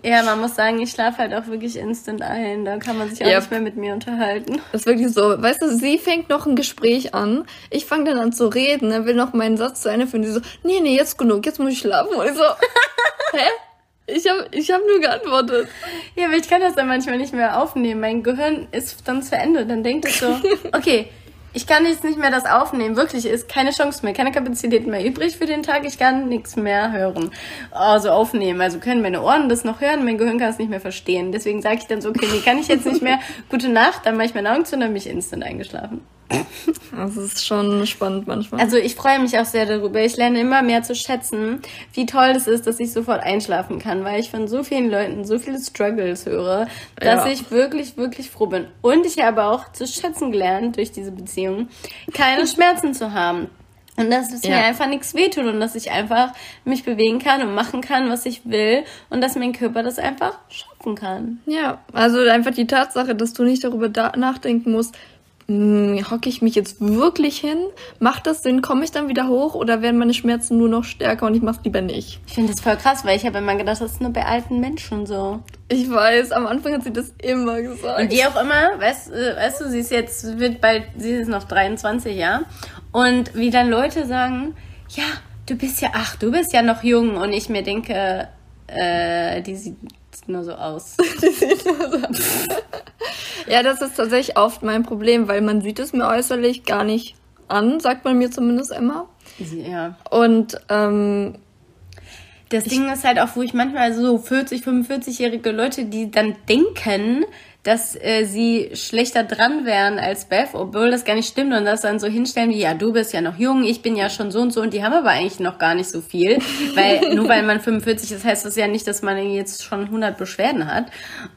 Ja, man muss sagen, ich schlafe halt auch wirklich instant ein. Da kann man sich auch yep. nicht mehr mit mir unterhalten. Das ist wirklich so. Weißt du, sie fängt noch ein Gespräch an. Ich fange dann an zu reden. Er will noch meinen Satz zu Ende führen. Sie so, nee, nee, jetzt genug, jetzt muss ich schlafen. Und ich so, hä? Ich habe ich hab nur geantwortet. Ja, aber ich kann das dann manchmal nicht mehr aufnehmen. Mein Gehirn ist dann zu Ende. Dann denkt es so, okay, ich kann jetzt nicht mehr das aufnehmen. Wirklich, ist keine Chance mehr, keine Kapazität mehr übrig für den Tag. Ich kann nichts mehr hören. Also aufnehmen. Also können meine Ohren das noch hören, mein Gehirn kann es nicht mehr verstehen. Deswegen sage ich dann so, okay, nee, kann ich jetzt nicht mehr. Gute Nacht, dann mache ich meine Augen zu und dann bin ich instant eingeschlafen. Das ist schon spannend manchmal. Also ich freue mich auch sehr darüber. Ich lerne immer mehr zu schätzen, wie toll es ist, dass ich sofort einschlafen kann, weil ich von so vielen Leuten so viele Struggles höre, dass ja. ich wirklich, wirklich froh bin. Und ich habe auch zu schätzen gelernt durch diese Beziehung, keine Schmerzen zu haben. Und dass es ja. mir einfach nichts wehtut und dass ich einfach mich bewegen kann und machen kann, was ich will und dass mein Körper das einfach schaffen kann. Ja, also einfach die Tatsache, dass du nicht darüber nachdenken musst, hocke ich mich jetzt wirklich hin? Macht das Sinn? Komme ich dann wieder hoch oder werden meine Schmerzen nur noch stärker und ich mache es lieber nicht? Ich finde das voll krass, weil ich habe immer gedacht, das ist nur bei alten Menschen so. Ich weiß, am Anfang hat sie das immer gesagt. Und die auch immer, weißt, äh, weißt du, sie ist jetzt, wird bald, sie ist noch 23, ja. Und wie dann Leute sagen, ja, du bist ja, ach, du bist ja noch jung und ich mir denke, äh, die sieht nur so aus. die sieht nur so aus. Ja, das ist tatsächlich oft mein Problem, weil man sieht es mir äußerlich gar nicht an, sagt man mir zumindest immer. Ja. Und ähm, das Ding ist halt auch, wo ich manchmal so 40, 45-jährige Leute, die dann denken, dass äh, sie schlechter dran wären als Beth, obwohl das gar nicht stimmt und das dann so hinstellen wie, ja, du bist ja noch jung, ich bin ja schon so und so und die haben aber eigentlich noch gar nicht so viel, weil nur weil man 45 ist, heißt das ja nicht, dass man jetzt schon 100 Beschwerden hat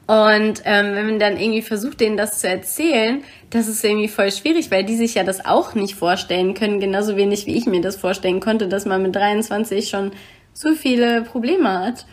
und ähm, wenn man dann irgendwie versucht, denen das zu erzählen, das ist irgendwie voll schwierig, weil die sich ja das auch nicht vorstellen können, genauso wenig wie ich mir das vorstellen konnte, dass man mit 23 schon so viele Probleme hat.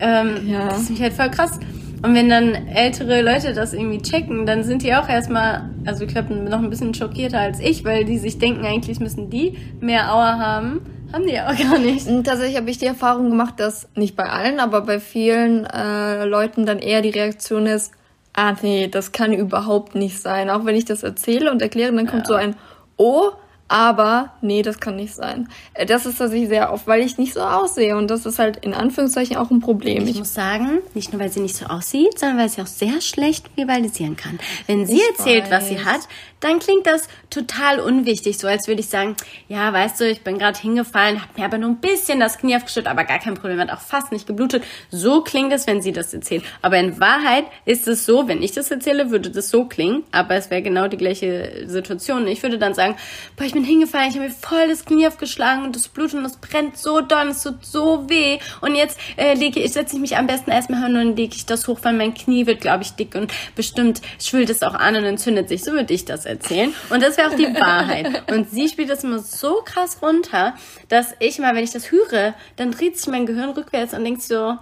Ähm, ja. Das ist mich halt voll krass. Und wenn dann ältere Leute das irgendwie checken, dann sind die auch erstmal, also ich glaube, noch ein bisschen schockierter als ich, weil die sich denken, eigentlich müssen die mehr Auer haben. Haben die auch gar nicht. Und tatsächlich habe ich die Erfahrung gemacht, dass nicht bei allen, aber bei vielen äh, Leuten dann eher die Reaktion ist, ah nee, das kann überhaupt nicht sein. Auch wenn ich das erzähle und erkläre, dann kommt ja. so ein Oh, aber nee, das kann nicht sein. Äh, das ist tatsächlich sehr oft, weil ich nicht so aussehe und das ist halt in Anführungszeichen auch ein Problem. Ich, ich muss sagen, nicht nur weil sie nicht so aussieht, sondern weil sie auch sehr schlecht rivalisieren kann. Wenn sie ich erzählt, weiß. was sie hat, dann klingt das total unwichtig, so als würde ich sagen, ja, weißt du, ich bin gerade hingefallen, habe mir aber nur ein bisschen das Knie aufgeschüttet, aber gar kein Problem, hat auch fast nicht geblutet. So klingt es, wenn sie das erzählt. Aber in Wahrheit ist es so, wenn ich das erzähle, würde das so klingen, aber es wäre genau die gleiche Situation. Ich würde dann sagen, boah, ich bin hingefallen, ich habe mir voll das Knie aufgeschlagen und das blutet und das brennt so doll, es tut so weh und jetzt äh, lege ich, setze ich mich am besten erstmal hin und lege ich das hoch, weil mein Knie wird, glaube ich, dick und bestimmt schwillt es auch an und entzündet sich. So würde ich das erzählen erzählen. Und das wäre auch die Wahrheit. Und sie spielt das immer so krass runter, dass ich mal, wenn ich das höre, dann dreht sich mein Gehirn rückwärts und denkt so,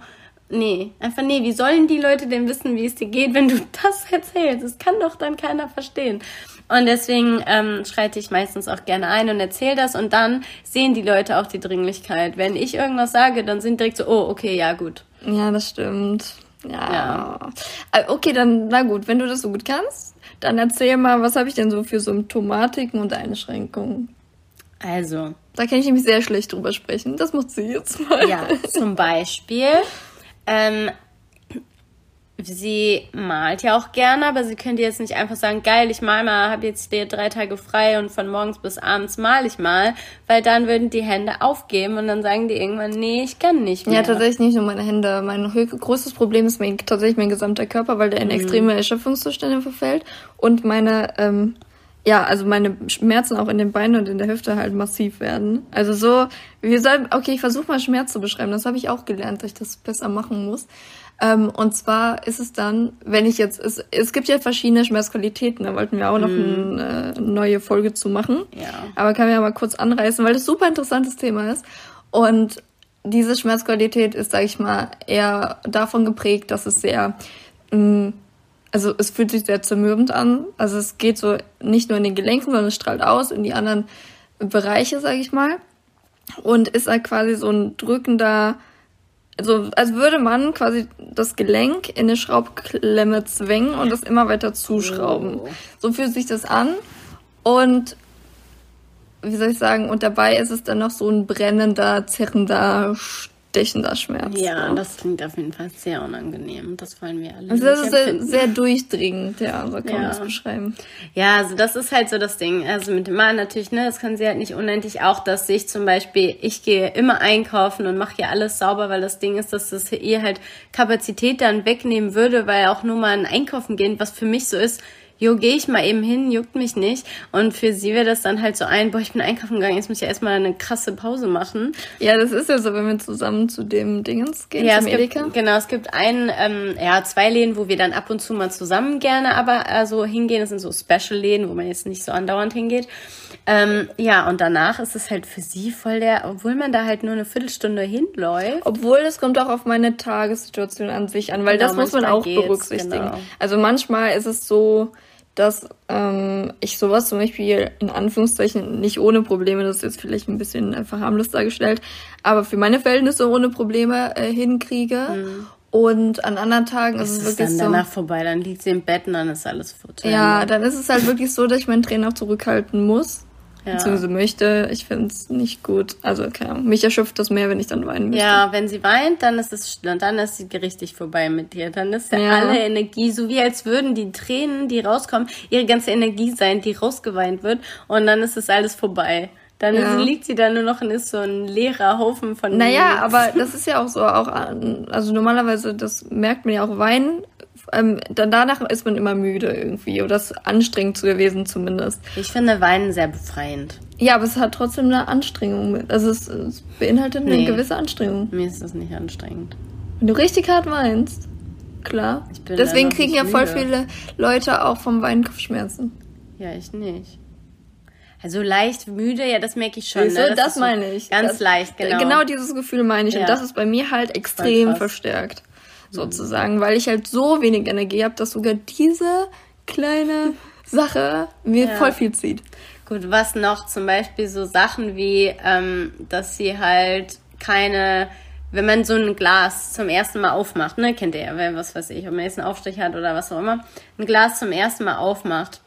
nee, einfach nee, wie sollen die Leute denn wissen, wie es dir geht, wenn du das erzählst? Das kann doch dann keiner verstehen. Und deswegen ähm, schreite ich meistens auch gerne ein und erzähle das und dann sehen die Leute auch die Dringlichkeit. Wenn ich irgendwas sage, dann sind direkt so, oh, okay, ja, gut. Ja, das stimmt. Ja. ja. Äh, okay, dann, na gut, wenn du das so gut kannst, dann erzähl mal, was habe ich denn so für Symptomatiken und Einschränkungen? Also. Da kann ich nämlich sehr schlecht drüber sprechen. Das muss sie jetzt mal. Ja, zum Beispiel. Ähm, sie malt ja auch gerne, aber sie könnte jetzt nicht einfach sagen, geil, ich mal mal, habe jetzt drei Tage frei und von morgens bis abends mal ich mal, weil dann würden die Hände aufgeben und dann sagen die irgendwann, nee, ich kann nicht mehr. Ja, tatsächlich nicht nur meine Hände. Mein größtes Problem ist mein, tatsächlich mein gesamter Körper, weil der in mhm. extreme Erschöpfungszustände verfällt und meine, ähm, ja, also meine Schmerzen auch in den Beinen und in der Hüfte halt massiv werden. Also so, wir sollen, okay, ich versuche mal Schmerz zu beschreiben. Das habe ich auch gelernt, dass ich das besser machen muss. Ähm, und zwar ist es dann, wenn ich jetzt, es, es gibt ja verschiedene Schmerzqualitäten, da wollten wir auch noch mm. eine, eine neue Folge zu machen. Ja. Aber kann wir ja mal kurz anreißen, weil das super interessantes Thema ist. Und diese Schmerzqualität ist, sage ich mal, eher davon geprägt, dass es sehr, mh, mm, also es fühlt sich sehr zermürbend an. Also es geht so nicht nur in den Gelenken, sondern es strahlt aus in die anderen Bereiche, sage ich mal. Und ist halt quasi so ein drückender, also als würde man quasi das Gelenk in eine Schraubklemme zwängen und das immer weiter zuschrauben. Oh. So fühlt sich das an. Und wie soll ich sagen, und dabei ist es dann noch so ein brennender, zerrender, stechender Schmerz. Ja, so. das klingt auf jeden Fall sehr unangenehm. Das wollen wir alle. Also das ist sehr, sehr durchdringend, ja, so kann man Ja. das beschreiben. Ja, also das ist halt so das Ding. Also mit dem Mann natürlich, ne, das kann sie halt nicht unendlich auch, dass ich zum Beispiel, ich gehe immer einkaufen und mache hier alles sauber, weil das Ding ist, dass das ihr halt Kapazität dann wegnehmen würde, weil auch nur mal ein Einkaufen gehen, was für mich so ist, jo, gehe ich mal eben hin, juckt mich nicht. Und für sie wäre das dann halt so ein, boah, ich bin einkaufen gegangen, jetzt muss ich ja erstmal eine krasse Pause machen. Ja, das ist ja so, wenn wir zusammen zu dem Dingens gehen, Ja, zum es gibt, Edeka. genau, es gibt einen, ähm, ja, zwei Läden, wo wir dann ab und zu mal zusammen gerne aber äh, so hingehen. Das sind so Special-Läden, wo man jetzt nicht so andauernd hingeht. Ähm, ja, und danach ist es halt für sie voll der, obwohl man da halt nur eine Viertelstunde hinläuft. Obwohl, das kommt auch auf meine Tagessituation an sich an, weil Genau, das muss man auch berücksichtigen. genau. Also manchmal ist es so, dass ähm, ich sowas zum Beispiel in Anführungszeichen nicht ohne Probleme, das ist jetzt vielleicht ein bisschen verharmlost dargestellt, aber für meine Verhältnisse ohne Probleme äh, hinkriege. Und an anderen Tagen ist Es es ist wirklich dann so. danach vorbei, dann liegt sie im Bett und dann ist alles futsch. Ja, dann ist es halt wirklich so, dass ich meinen Trainer auch zurückhalten muss. Ja. Beziehungsweise möchte. Ich finde es nicht gut. Also, keine Ahnung. Mich erschöpft das mehr, wenn ich dann weinen müsste. Ja, wenn sie weint, dann ist es dann ist sie richtig vorbei mit dir. Dann ist ja, Ja. alle Energie, so wie als würden die Tränen, die rauskommen, ihre ganze Energie sein, die rausgeweint wird und dann ist es alles vorbei. Dann Ja. liegt sie da nur noch und ist so ein leerer Haufen von Naja, aber das ist ja auch so, auch, also normalerweise, das merkt man ja auch weinen. Ähm, dann danach ist man immer müde irgendwie. Oder das ist anstrengend gewesen zumindest. ich finde Weinen sehr befreiend. Ja, aber es hat trotzdem eine Anstrengung. Also es, es beinhaltet eine Nee. gewisse Anstrengung. Mir ist das nicht anstrengend. Wenn du richtig hart weinst, klar. Deswegen kriegen ja voll müde. viele Leute auch vom Weinen Kopfschmerzen. Ja, ich nicht. Also leicht müde, ja, das merke ich schon. Siehst ne? das so meine ich. Ganz Das- leicht, genau. Genau dieses Gefühl meine ich. Ja. Und das ist bei mir halt extrem verstärkt. Sozusagen, weil ich halt so wenig Energie habe, dass sogar diese kleine Sache mir Ja. voll viel zieht. Gut, was noch? Zum Beispiel so Sachen wie, ähm, dass sie halt keine, wenn man so ein Glas zum ersten Mal aufmacht, ne, kennt ihr ja, wenn, was weiß ich, ob man jetzt einen Aufstrich hat oder was auch immer, ein Glas zum ersten Mal aufmacht.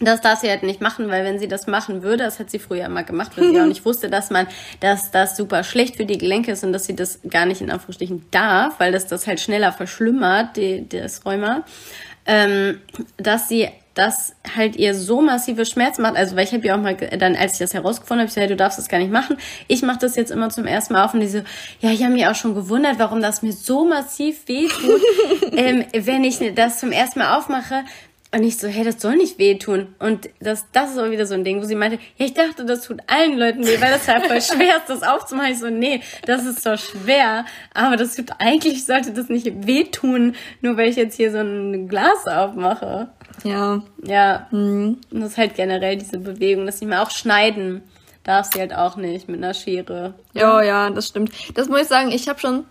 Das darf sie halt nicht machen, weil wenn sie das machen würde, das hat sie früher immer gemacht, weil sie auch nicht wusste, dass man, dass das super schlecht für die Gelenke ist und dass sie das gar nicht in Anführungsstrichen darf, weil das das halt schneller verschlimmert, die, das Rheuma, ähm, dass sie das halt ihr so massive Schmerzen macht. Also, weil ich habe ja auch mal, dann, als ich das herausgefunden habe, ich gesagt, du darfst das gar nicht machen. Ich mache das jetzt immer zum ersten Mal auf und die so, ja, ich habe mich auch schon gewundert, warum das mir so massiv wehtut, ähm, wenn ich das zum ersten Mal aufmache. Und ich so, hey, das soll nicht wehtun. Und das, das ist auch wieder so ein Ding, wo sie meinte, ja, ich dachte, das tut allen Leuten weh, weil das halt voll schwer ist, das aufzumachen. Ich so, nee, das ist zwar schwer, aber das tut, eigentlich sollte das nicht wehtun, nur weil ich jetzt hier so ein Glas aufmache. Ja. Ja, und das ist halt generell diese Bewegung, dass sie mal auch schneiden darf sie halt auch nicht mit einer Schere. Ja, ja, das stimmt. Das muss ich sagen, ich habe schon,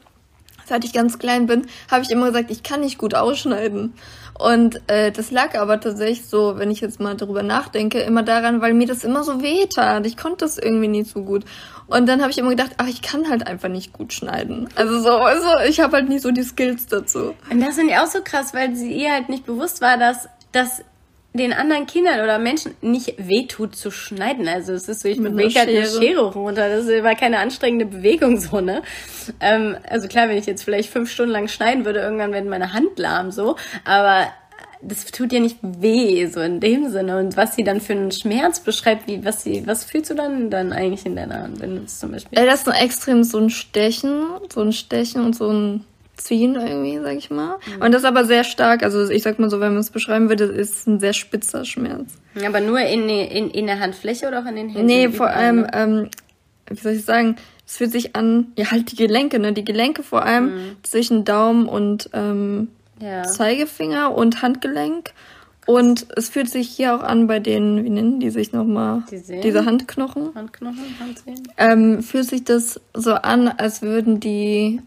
seit ich ganz klein bin, habe ich immer gesagt, ich kann nicht gut ausschneiden. Und äh, das lag aber tatsächlich so, wenn ich jetzt mal darüber nachdenke, immer daran, weil mir das immer so weh tat. Ich konnte das irgendwie nicht so gut. Und dann habe ich immer gedacht, ach, ich kann halt einfach nicht gut schneiden. Also so, also ich habe halt nicht so die Skills dazu. Und das finde ich auch so krass, weil sie ihr halt nicht bewusst war, dass, dass den anderen Kindern oder Menschen nicht wehtut zu schneiden. Also es ist so, ich Mit bewege halt eine Schere. Runter. Das war keine anstrengende Bewegung so, ne? Ähm, also klar, wenn ich jetzt vielleicht fünf Stunden lang schneiden würde, irgendwann wird meine Hand lahm so. Aber das tut dir nicht weh, so in dem Sinne. Und was sie dann für einen Schmerz beschreibt, wie, was sie, was fühlst du dann, dann eigentlich in deiner Hand, wenn du es zum Beispiel. Äh, das ist so extrem so ein Stechen, so ein Stechen und so ein Ziehen irgendwie, sag ich mal. Und das ist aber sehr stark. Also ich sag mal so, wenn man es beschreiben würde, ist ein sehr spitzer Schmerz. Aber nur in, in, in der Handfläche oder auch in den Händen? Nee, vor allem, ähm, wie soll ich sagen, es fühlt sich an, ja halt die Gelenke, ne? Die Gelenke vor allem zwischen Daumen und ähm, Ja. Zeigefinger und Handgelenk. Und es fühlt sich hier auch an bei den, wie nennen die sich nochmal? Die Sehnen? Diese Handknochen. Handknochen, Handsehen? Ähm, fühlt sich das so an, als würden die,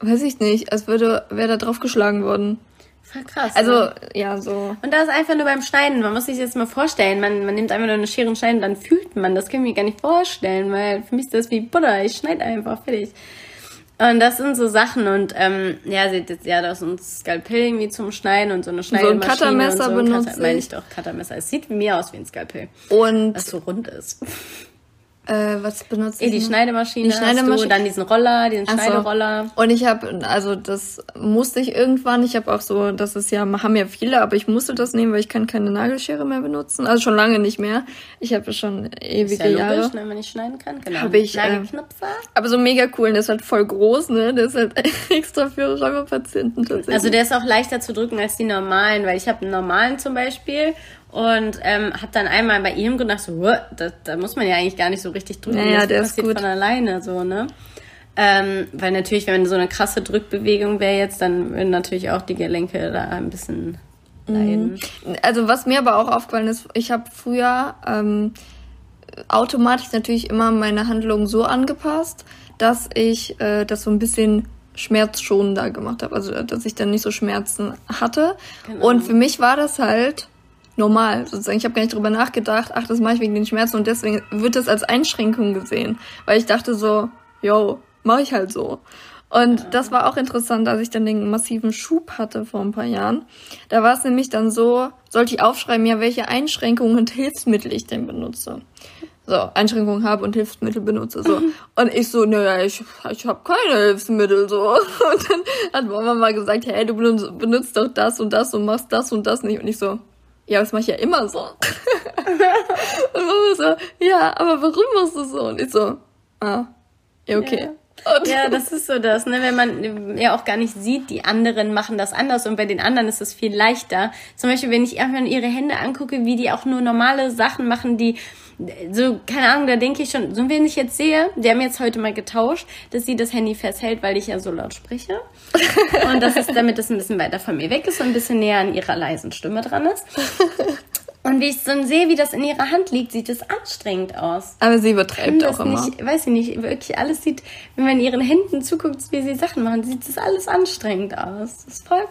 weiß ich nicht, als würde, wäre da drauf geschlagen worden. Voll krass. Also, ne? ja, so. Und das ist einfach nur beim Schneiden. Man muss sich das mal vorstellen. Man, man nimmt einfach nur eine Schere und schneidet, dann fühlt man. Das kann ich mir gar nicht vorstellen, weil für mich ist das wie Butter. Ich schneide einfach fertig. Und das sind so Sachen und ähm, ja, sie hat jetzt ja das ein Skalpell irgendwie zum Schneiden und so eine Schneidemaschine So ein Cuttermesser und so. benutze Cutter, meine ich. doch, Cuttermesser. Es sieht mir aus wie ein Skalpell, Und was so rund ist. Äh, was benutze Eh, ich? die? Schneidemaschine, Die Schneidemaschine. du, dann diesen Roller, diesen Ach so. Schneideroller. Und ich habe, also das musste ich irgendwann. Ich habe auch so, das ist ja, haben ja viele, aber ich musste das nehmen, weil ich kann keine Nagelschere mehr benutzen. Also schon lange nicht mehr. Ich habe schon Ist ewige ja logisch, Jahre. ne, wenn man nicht schneiden kann. Genau. Hab ich, äh, Nagelknüpfer. Aber so mega cool. Und der ist halt voll groß, ne? Der ist halt extra für Rheumapatienten tatsächlich. Also der ist auch leichter zu drücken als die normalen, weil ich habe einen normalen zum Beispiel und ähm, habe dann einmal bei ihm gedacht, so, "Huh, da, da muss man ja eigentlich gar nicht so richtig drücken. Ja, ja, das der ist passiert gut. von alleine so, ne? Ähm, weil natürlich, wenn so eine krasse Drückbewegung wäre jetzt, dann würden natürlich auch die Gelenke da ein bisschen leiden. Also was mir aber auch aufgefallen ist, ich habe früher ähm, automatisch natürlich immer meine Handlung so angepasst, dass ich äh, das so ein bisschen schmerzschonender gemacht habe. Also dass ich dann nicht so Schmerzen hatte. Genau. Und für mich war das halt normal. Sozusagen. Ich habe gar nicht drüber nachgedacht, ach, das mache ich wegen den Schmerzen und deswegen wird das als Einschränkung gesehen. Weil ich dachte so, yo, mache ich halt so. Und das war auch interessant, als ich dann den massiven Schub hatte vor ein paar Jahren. Da war es nämlich dann so, sollte ich aufschreiben, ja, welche Einschränkungen und Hilfsmittel ich denn benutze. So, Einschränkungen habe und Hilfsmittel benutze. So. Und ich so, naja, ich, ich habe keine Hilfsmittel. so. Und dann hat Mama mal gesagt, hey, du benutzt, benutzt doch das und das und machst das und das nicht. Und ich so, ja, das mache ich ja immer so. und Mama so, ja, aber warum machst du so? Und ich so, ah, ja, okay. Und Ja, das ist so das, ne? Wenn man ja auch gar nicht sieht, die anderen machen das anders und bei den anderen ist es viel leichter. Zum Beispiel, wenn ich irgendwann ihre Hände angucke, wie die auch nur normale Sachen machen, die so, keine Ahnung, da denke ich schon, so wenn ich jetzt sehe, die haben jetzt heute mal getauscht, dass sie das Handy festhält, weil ich ja so laut spreche. Und das ist, damit es ein bisschen weiter von mir weg ist und ein bisschen näher an ihrer leisen Stimme dran ist. Und wie ich dann sehe, wie das in ihrer Hand liegt, sieht es anstrengend aus aber sie übertreibt das auch immer. nicht, weiß ich nicht, wirklich alles sieht, wenn man ihren Händen zuguckt, wie sie Sachen machen, sieht das alles anstrengend aus. Das ist voll.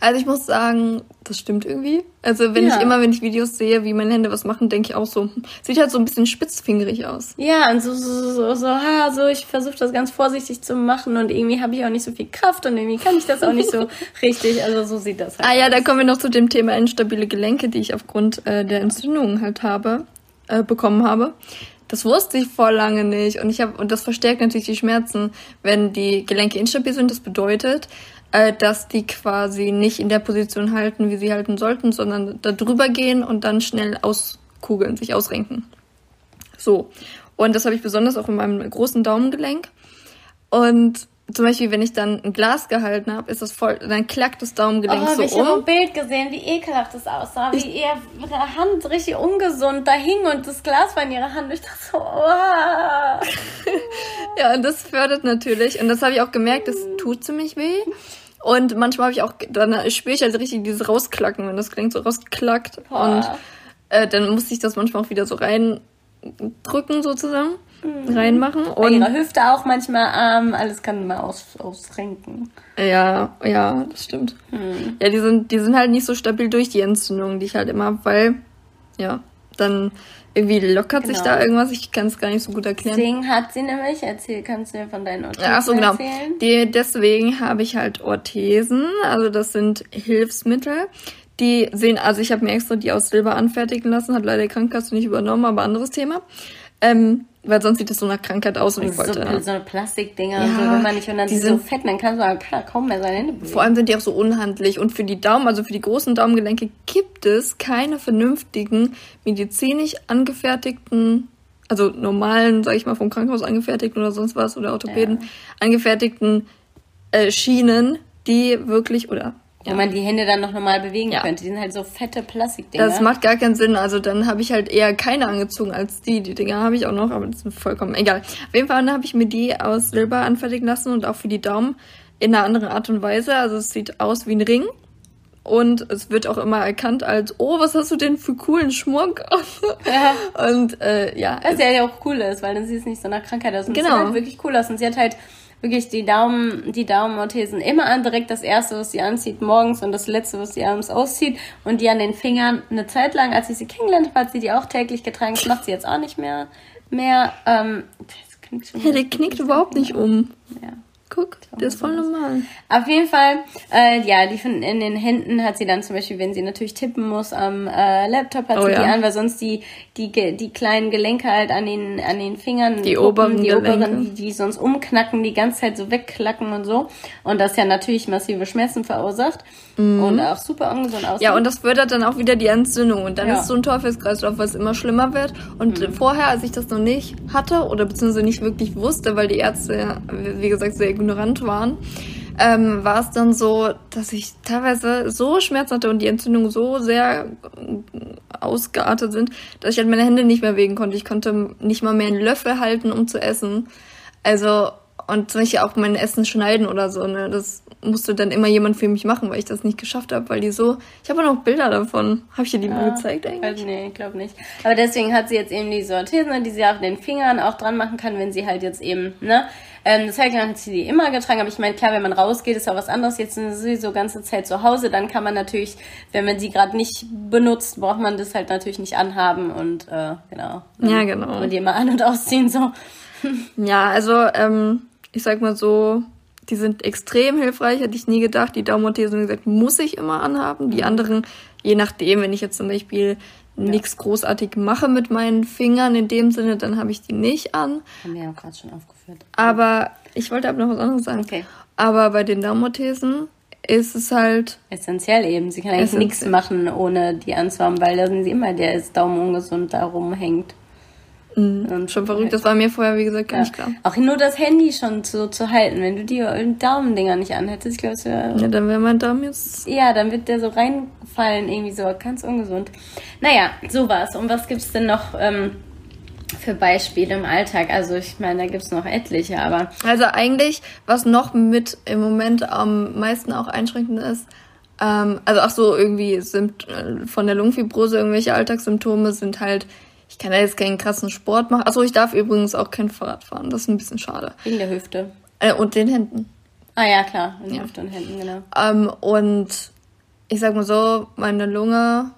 Also ich muss sagen, das stimmt irgendwie. Also wenn Ja. ich immer, wenn ich Videos sehe, wie meine Hände was machen, denke ich auch so, sieht halt so ein bisschen spitzfingerig aus. Ja, und so, so, so, so, ha, so, ich versuche das ganz vorsichtig zu machen und irgendwie habe ich auch nicht so viel Kraft und irgendwie kann ich das auch nicht so richtig. Also so sieht das halt Ah ja, aus. da kommen wir noch zu dem Thema instabile Gelenke, die ich aufgrund äh, der Entzündungen halt habe, äh, bekommen habe. Das wusste ich vor lange nicht und ich habe und das verstärkt natürlich die Schmerzen, wenn die Gelenke instabil sind. Das bedeutet, äh, dass die quasi nicht in der Position halten, wie sie halten sollten, sondern da drüber gehen und dann schnell auskugeln, sich ausrenken. So. Und das habe ich besonders auch in meinem großen Daumengelenk. Und zum Beispiel, wenn ich dann ein Glas gehalten habe, ist das voll, dann klackt das Daumengelenk Oh, so ich habe um. ein Bild gesehen, wie ekelhaft das aussah, wie ihr, ihre Hand richtig ungesund da hing und das Glas war in ihrer Hand. Ich dachte so, oh. Ja, und das fördert natürlich. Und das habe ich auch gemerkt, das tut ziemlich weh. Und manchmal habe ich auch, dann spüre ich halt richtig dieses Rausklacken, wenn das Gelenk so rausklackt. Boah. Und äh, dann musste ich das manchmal auch wieder so reindrücken sozusagen, reinmachen. Bei Und ihrer Hüfte auch manchmal Arm, alles kann mal aus, ausrenken. Ja, ja, das stimmt. Ja, die sind, die sind halt nicht so stabil durch die Entzündung, die ich halt immer hab, weil, ja, dann irgendwie lockert sich Genau. da irgendwas. Ich kann es gar nicht so gut erklären. Deswegen hat sie nämlich, erzähl, kannst du mir von deinen Orthesen Ach so, genau. erzählen? Die, deswegen habe ich halt Orthesen, also das sind Hilfsmittel. Die sehen, also ich habe mir extra die aus Silber anfertigen lassen, hat leider die Krankenkasse nicht übernommen, aber anderes Thema. Ähm, weil sonst sieht das so nach Krankheit aus und ich So, wollte. so eine Plastikdinger, Ja, so, wenn man nicht, und dann die die so sind- fett, dann kann man kann kaum mehr seine Hände bewegen. Vor allem sind die auch so unhandlich. Und für die Daumen, also für die großen Daumengelenke, gibt es keine vernünftigen, medizinisch angefertigten, also normalen, sag ich mal, vom Krankenhaus angefertigten oder sonst was, oder Orthopäden angefertigten äh, Schienen, die wirklich, oder Wo man die Hände dann noch normal bewegen Ja. könnte. Die sind halt so fette Plastikdinger. das macht gar keinen Sinn. Also dann habe ich halt eher keine angezogen als die. Die Dinger habe ich auch noch, aber das ist vollkommen egal. Auf jeden Fall habe ich mir die aus Silber anfertigen lassen und auch für die Daumen in einer anderen Art und Weise. Also es sieht aus wie ein Ring. Und es wird auch immer erkannt als, oh, was hast du denn für coolen Schmuck? Ja. Und äh, ja, Was ja auch cool ist, weil dann sieht es nicht so nach Krankheit aus. Und Genau. es sieht halt wirklich cool aus. Und sie hat halt wirklich die Daumen, die Daumenorthesen immer an, direkt das erste, was sie anzieht morgens und das letzte, was sie abends auszieht. Und die an den Fingern eine Zeit lang, als ich sie kennengelernt habe, hat sie die auch täglich getragen. Das macht sie jetzt auch nicht mehr. mehr ähm, das knickt schon ja, der knickt überhaupt nicht um. Ja. Guck, der ist voll normal. Auf jeden Fall, äh, ja, die von in den Händen hat sie dann zum Beispiel, wenn sie natürlich tippen muss am äh, Laptop, hat Oh sie ja. die an, weil sonst die, die, die kleinen Gelenke halt an den, an den Fingern, Die Puppen, oberen die Gelenke. oberen, die, die sonst umknacken, die ganze Zeit so wegklacken und so. Und das ja natürlich massive Schmerzen verursacht und auch super ungesund aussieht. Mhm. Ja, und das fördert dann auch wieder die Entzündung. Und dann Ja. ist so ein Teufelskreislauf, was immer schlimmer wird. Und äh, vorher, als ich das noch nicht hatte oder beziehungsweise nicht wirklich wusste, weil die Ärzte, wie gesagt, sehr ignorant waren, ähm, war es dann so, dass ich teilweise so Schmerzen hatte und die Entzündungen so sehr äh, ausgeartet sind, dass ich halt meine Hände nicht mehr bewegen konnte. Ich konnte nicht mal mehr einen Löffel halten, um zu essen. Also, und zum Beispiel auch mein Essen schneiden oder so, ne? Das musste dann immer jemand für mich machen, weil ich das nicht geschafft habe, weil die so. Ich habe auch noch Bilder davon. Habe ich dir die mal gezeigt eigentlich? Also, nee, ich glaube nicht. Aber deswegen hat sie jetzt eben diese Orthesen, die sie auf den Fingern auch dran machen kann, wenn sie halt jetzt eben, ne? Ähm, Zeit lang hat sie die immer getragen, aber ich meine, klar, wenn man rausgeht, ist auch was anderes. Jetzt sind sie so ganze Zeit zu Hause, dann kann man natürlich, wenn man sie gerade nicht benutzt, braucht man das halt natürlich nicht anhaben und äh, genau. Ja, genau. Und die immer an- und ausziehen so. Ja, also, ähm, ich sag mal so, die sind extrem hilfreich, hätte ich nie gedacht. Die Daumenorthesen, wie gesagt, muss ich immer anhaben. Die anderen, je nachdem, wenn ich jetzt zum Beispiel nichts großartig mache mit meinen Fingern in dem Sinne, dann habe ich die nicht an. Haben wir ja gerade schon aufgeführt. Aber ich wollte aber noch was anderes sagen. Okay. Aber bei den Daumenorthesen ist es halt, Essentiell eben. Sie kann eigentlich nichts machen, ohne die anzuhaben, weil da sind sie immer, der ist Daumen ungesund da rumhängt. Und schon verrückt, das war mir vorher, wie gesagt, gar Ja. nicht klar. Auch nur das Handy schon so zu halten. Wenn du die Daumendinger nicht anhättest, ich glaube, es wäre. Ja, dann wäre mein Daumen jetzt Ja, dann wird der so reinfallen, irgendwie so ganz ungesund. Naja, sowas. Und was gibt's denn noch ähm, für Beispiele im Alltag? Also, ich meine, da gibt's noch etliche, aber Also eigentlich, was noch mit im Moment am meisten auch einschränkend ist, ähm, also auch so irgendwie Sympt äh, von der Lungenfibrose irgendwelche Alltagssymptome sind halt, ich kann da jetzt keinen krassen Sport machen. Achso, ich darf übrigens auch kein Fahrrad fahren. Das ist ein bisschen schade. wegen der Hüfte. Äh, und den Händen. Ah ja, klar, in Ja. Hüfte und Händen, genau. Ähm, und ich sag mal so, meine Lunge,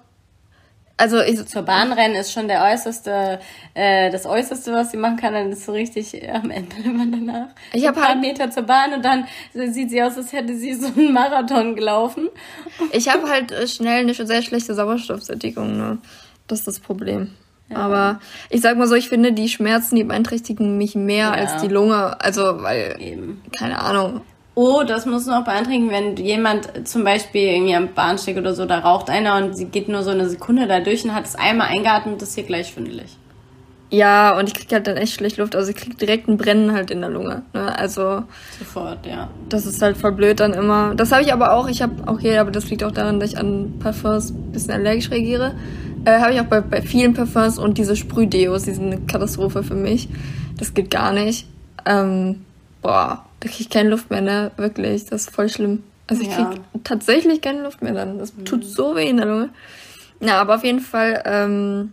also ich, Zur Bahn rennen ist schon der äußerste, äh, das äußerste, was sie machen kann, dann ist so richtig äh, am Ende immer danach. Ich So hab ein paar halt- Meter zur Bahn und dann sieht sie aus, als hätte sie so einen Marathon gelaufen. Ich habe halt äh, schnell eine sehr schlechte Sauerstoffsättigung, ne? Das ist das Problem. Aber ich sag mal so, ich finde, die Schmerzen, die beeinträchtigen mich mehr Ja. als die Lunge. Also, weil, Eben. keine Ahnung. Oh, das muss noch beeinträchtigen, wenn jemand zum Beispiel irgendwie am Bahnsteig oder so, da raucht einer und sie geht nur so eine Sekunde da durch und hat es einmal eingeatmet, das ist hier gleich schwindelig. Ja, und ich krieg halt dann echt schlecht Luft. Also ich krieg direkt ein Brennen halt in der Lunge. Ne? Also, Sofort, ja. das ist halt voll blöd dann immer. Das habe ich aber auch. Ich habe, okay, aber das liegt auch daran, dass ich an Parfums ein bisschen allergisch reagiere. Äh, habe ich auch bei, bei vielen Parfums und diese Sprühdeos, die sind eine Katastrophe für mich. Das geht gar nicht. Ähm, boah, da krieg ich keine Luft mehr, ne? Wirklich, das ist voll schlimm. Also ich Ja. krieg tatsächlich keine Luft mehr dann. Das tut so weh in der Lunge. Na, aber auf jeden Fall, ähm,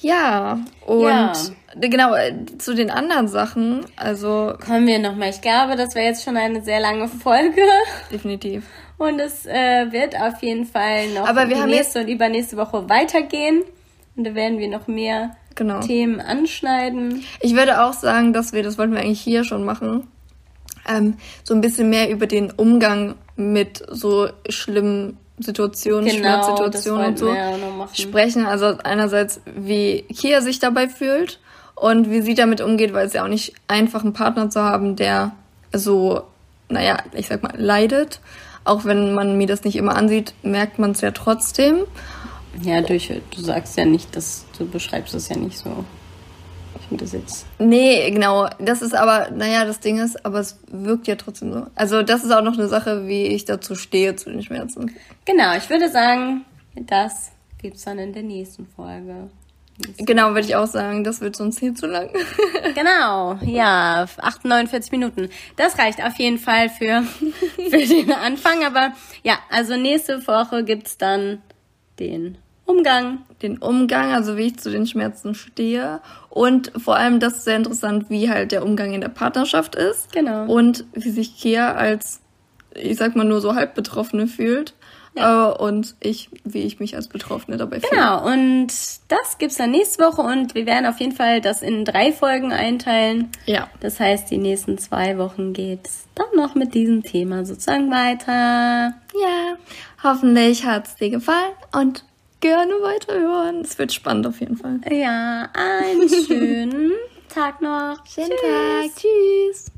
ja. Und Ja. genau, äh, zu den anderen Sachen, also Kommen wir nochmal. Ich glaube, das wäre jetzt schon eine sehr lange Folge. definitiv. Und es äh, wird auf jeden Fall noch Aber wir haben nächste und übernächste Woche weitergehen. Und da werden wir noch mehr Genau. Themen anschneiden. Ich würde auch sagen, dass wir, das wollten wir eigentlich hier schon machen, ähm, so ein bisschen mehr über den Umgang mit so schlimmen Situationen, Genau, Schmerzsituationen und so sprechen. Also einerseits, wie Kia sich dabei fühlt und wie sie damit umgeht, weil es ja auch nicht einfach einen Partner zu haben, der so, naja, ich sag mal, leidet. Auch wenn man mir das nicht immer ansieht, merkt man es ja trotzdem. Ja, durch, du sagst ja nicht, dass du beschreibst es ja nicht so. Jetzt. Nee, genau. Das ist aber, naja, das Ding ist, aber es wirkt ja trotzdem so. Also das ist auch noch eine Sache, wie ich dazu stehe zu den Schmerzen. Genau, ich würde sagen, das gibt's dann in der nächsten Folge. Genau, würde ich auch sagen, das wird sonst hier zu lang. Genau, ja, 48 Minuten. Das reicht auf jeden Fall für, für den Anfang. Aber ja, also nächste Woche gibt's dann den Umgang. den Umgang, also wie ich zu den Schmerzen stehe. Und vor allem, das ist sehr interessant, wie halt der Umgang in der Partnerschaft ist. Genau. Und wie sich Kia als, ich sag mal, nur so halb Betroffene fühlt. Ja. Äh, und ich, wie ich mich als Betroffene dabei fühle. Genau, und das gibt's dann nächste Woche und wir werden auf jeden Fall das in drei Folgen einteilen. Ja. Das heißt, die nächsten zwei Wochen geht's dann noch mit diesem Thema sozusagen weiter. Ja, hoffentlich hat's dir gefallen und gerne weiterhören. Es wird spannend auf jeden Fall. Ja, einen schönen Tag noch. Schönen Tschüss. Tag. Tschüss.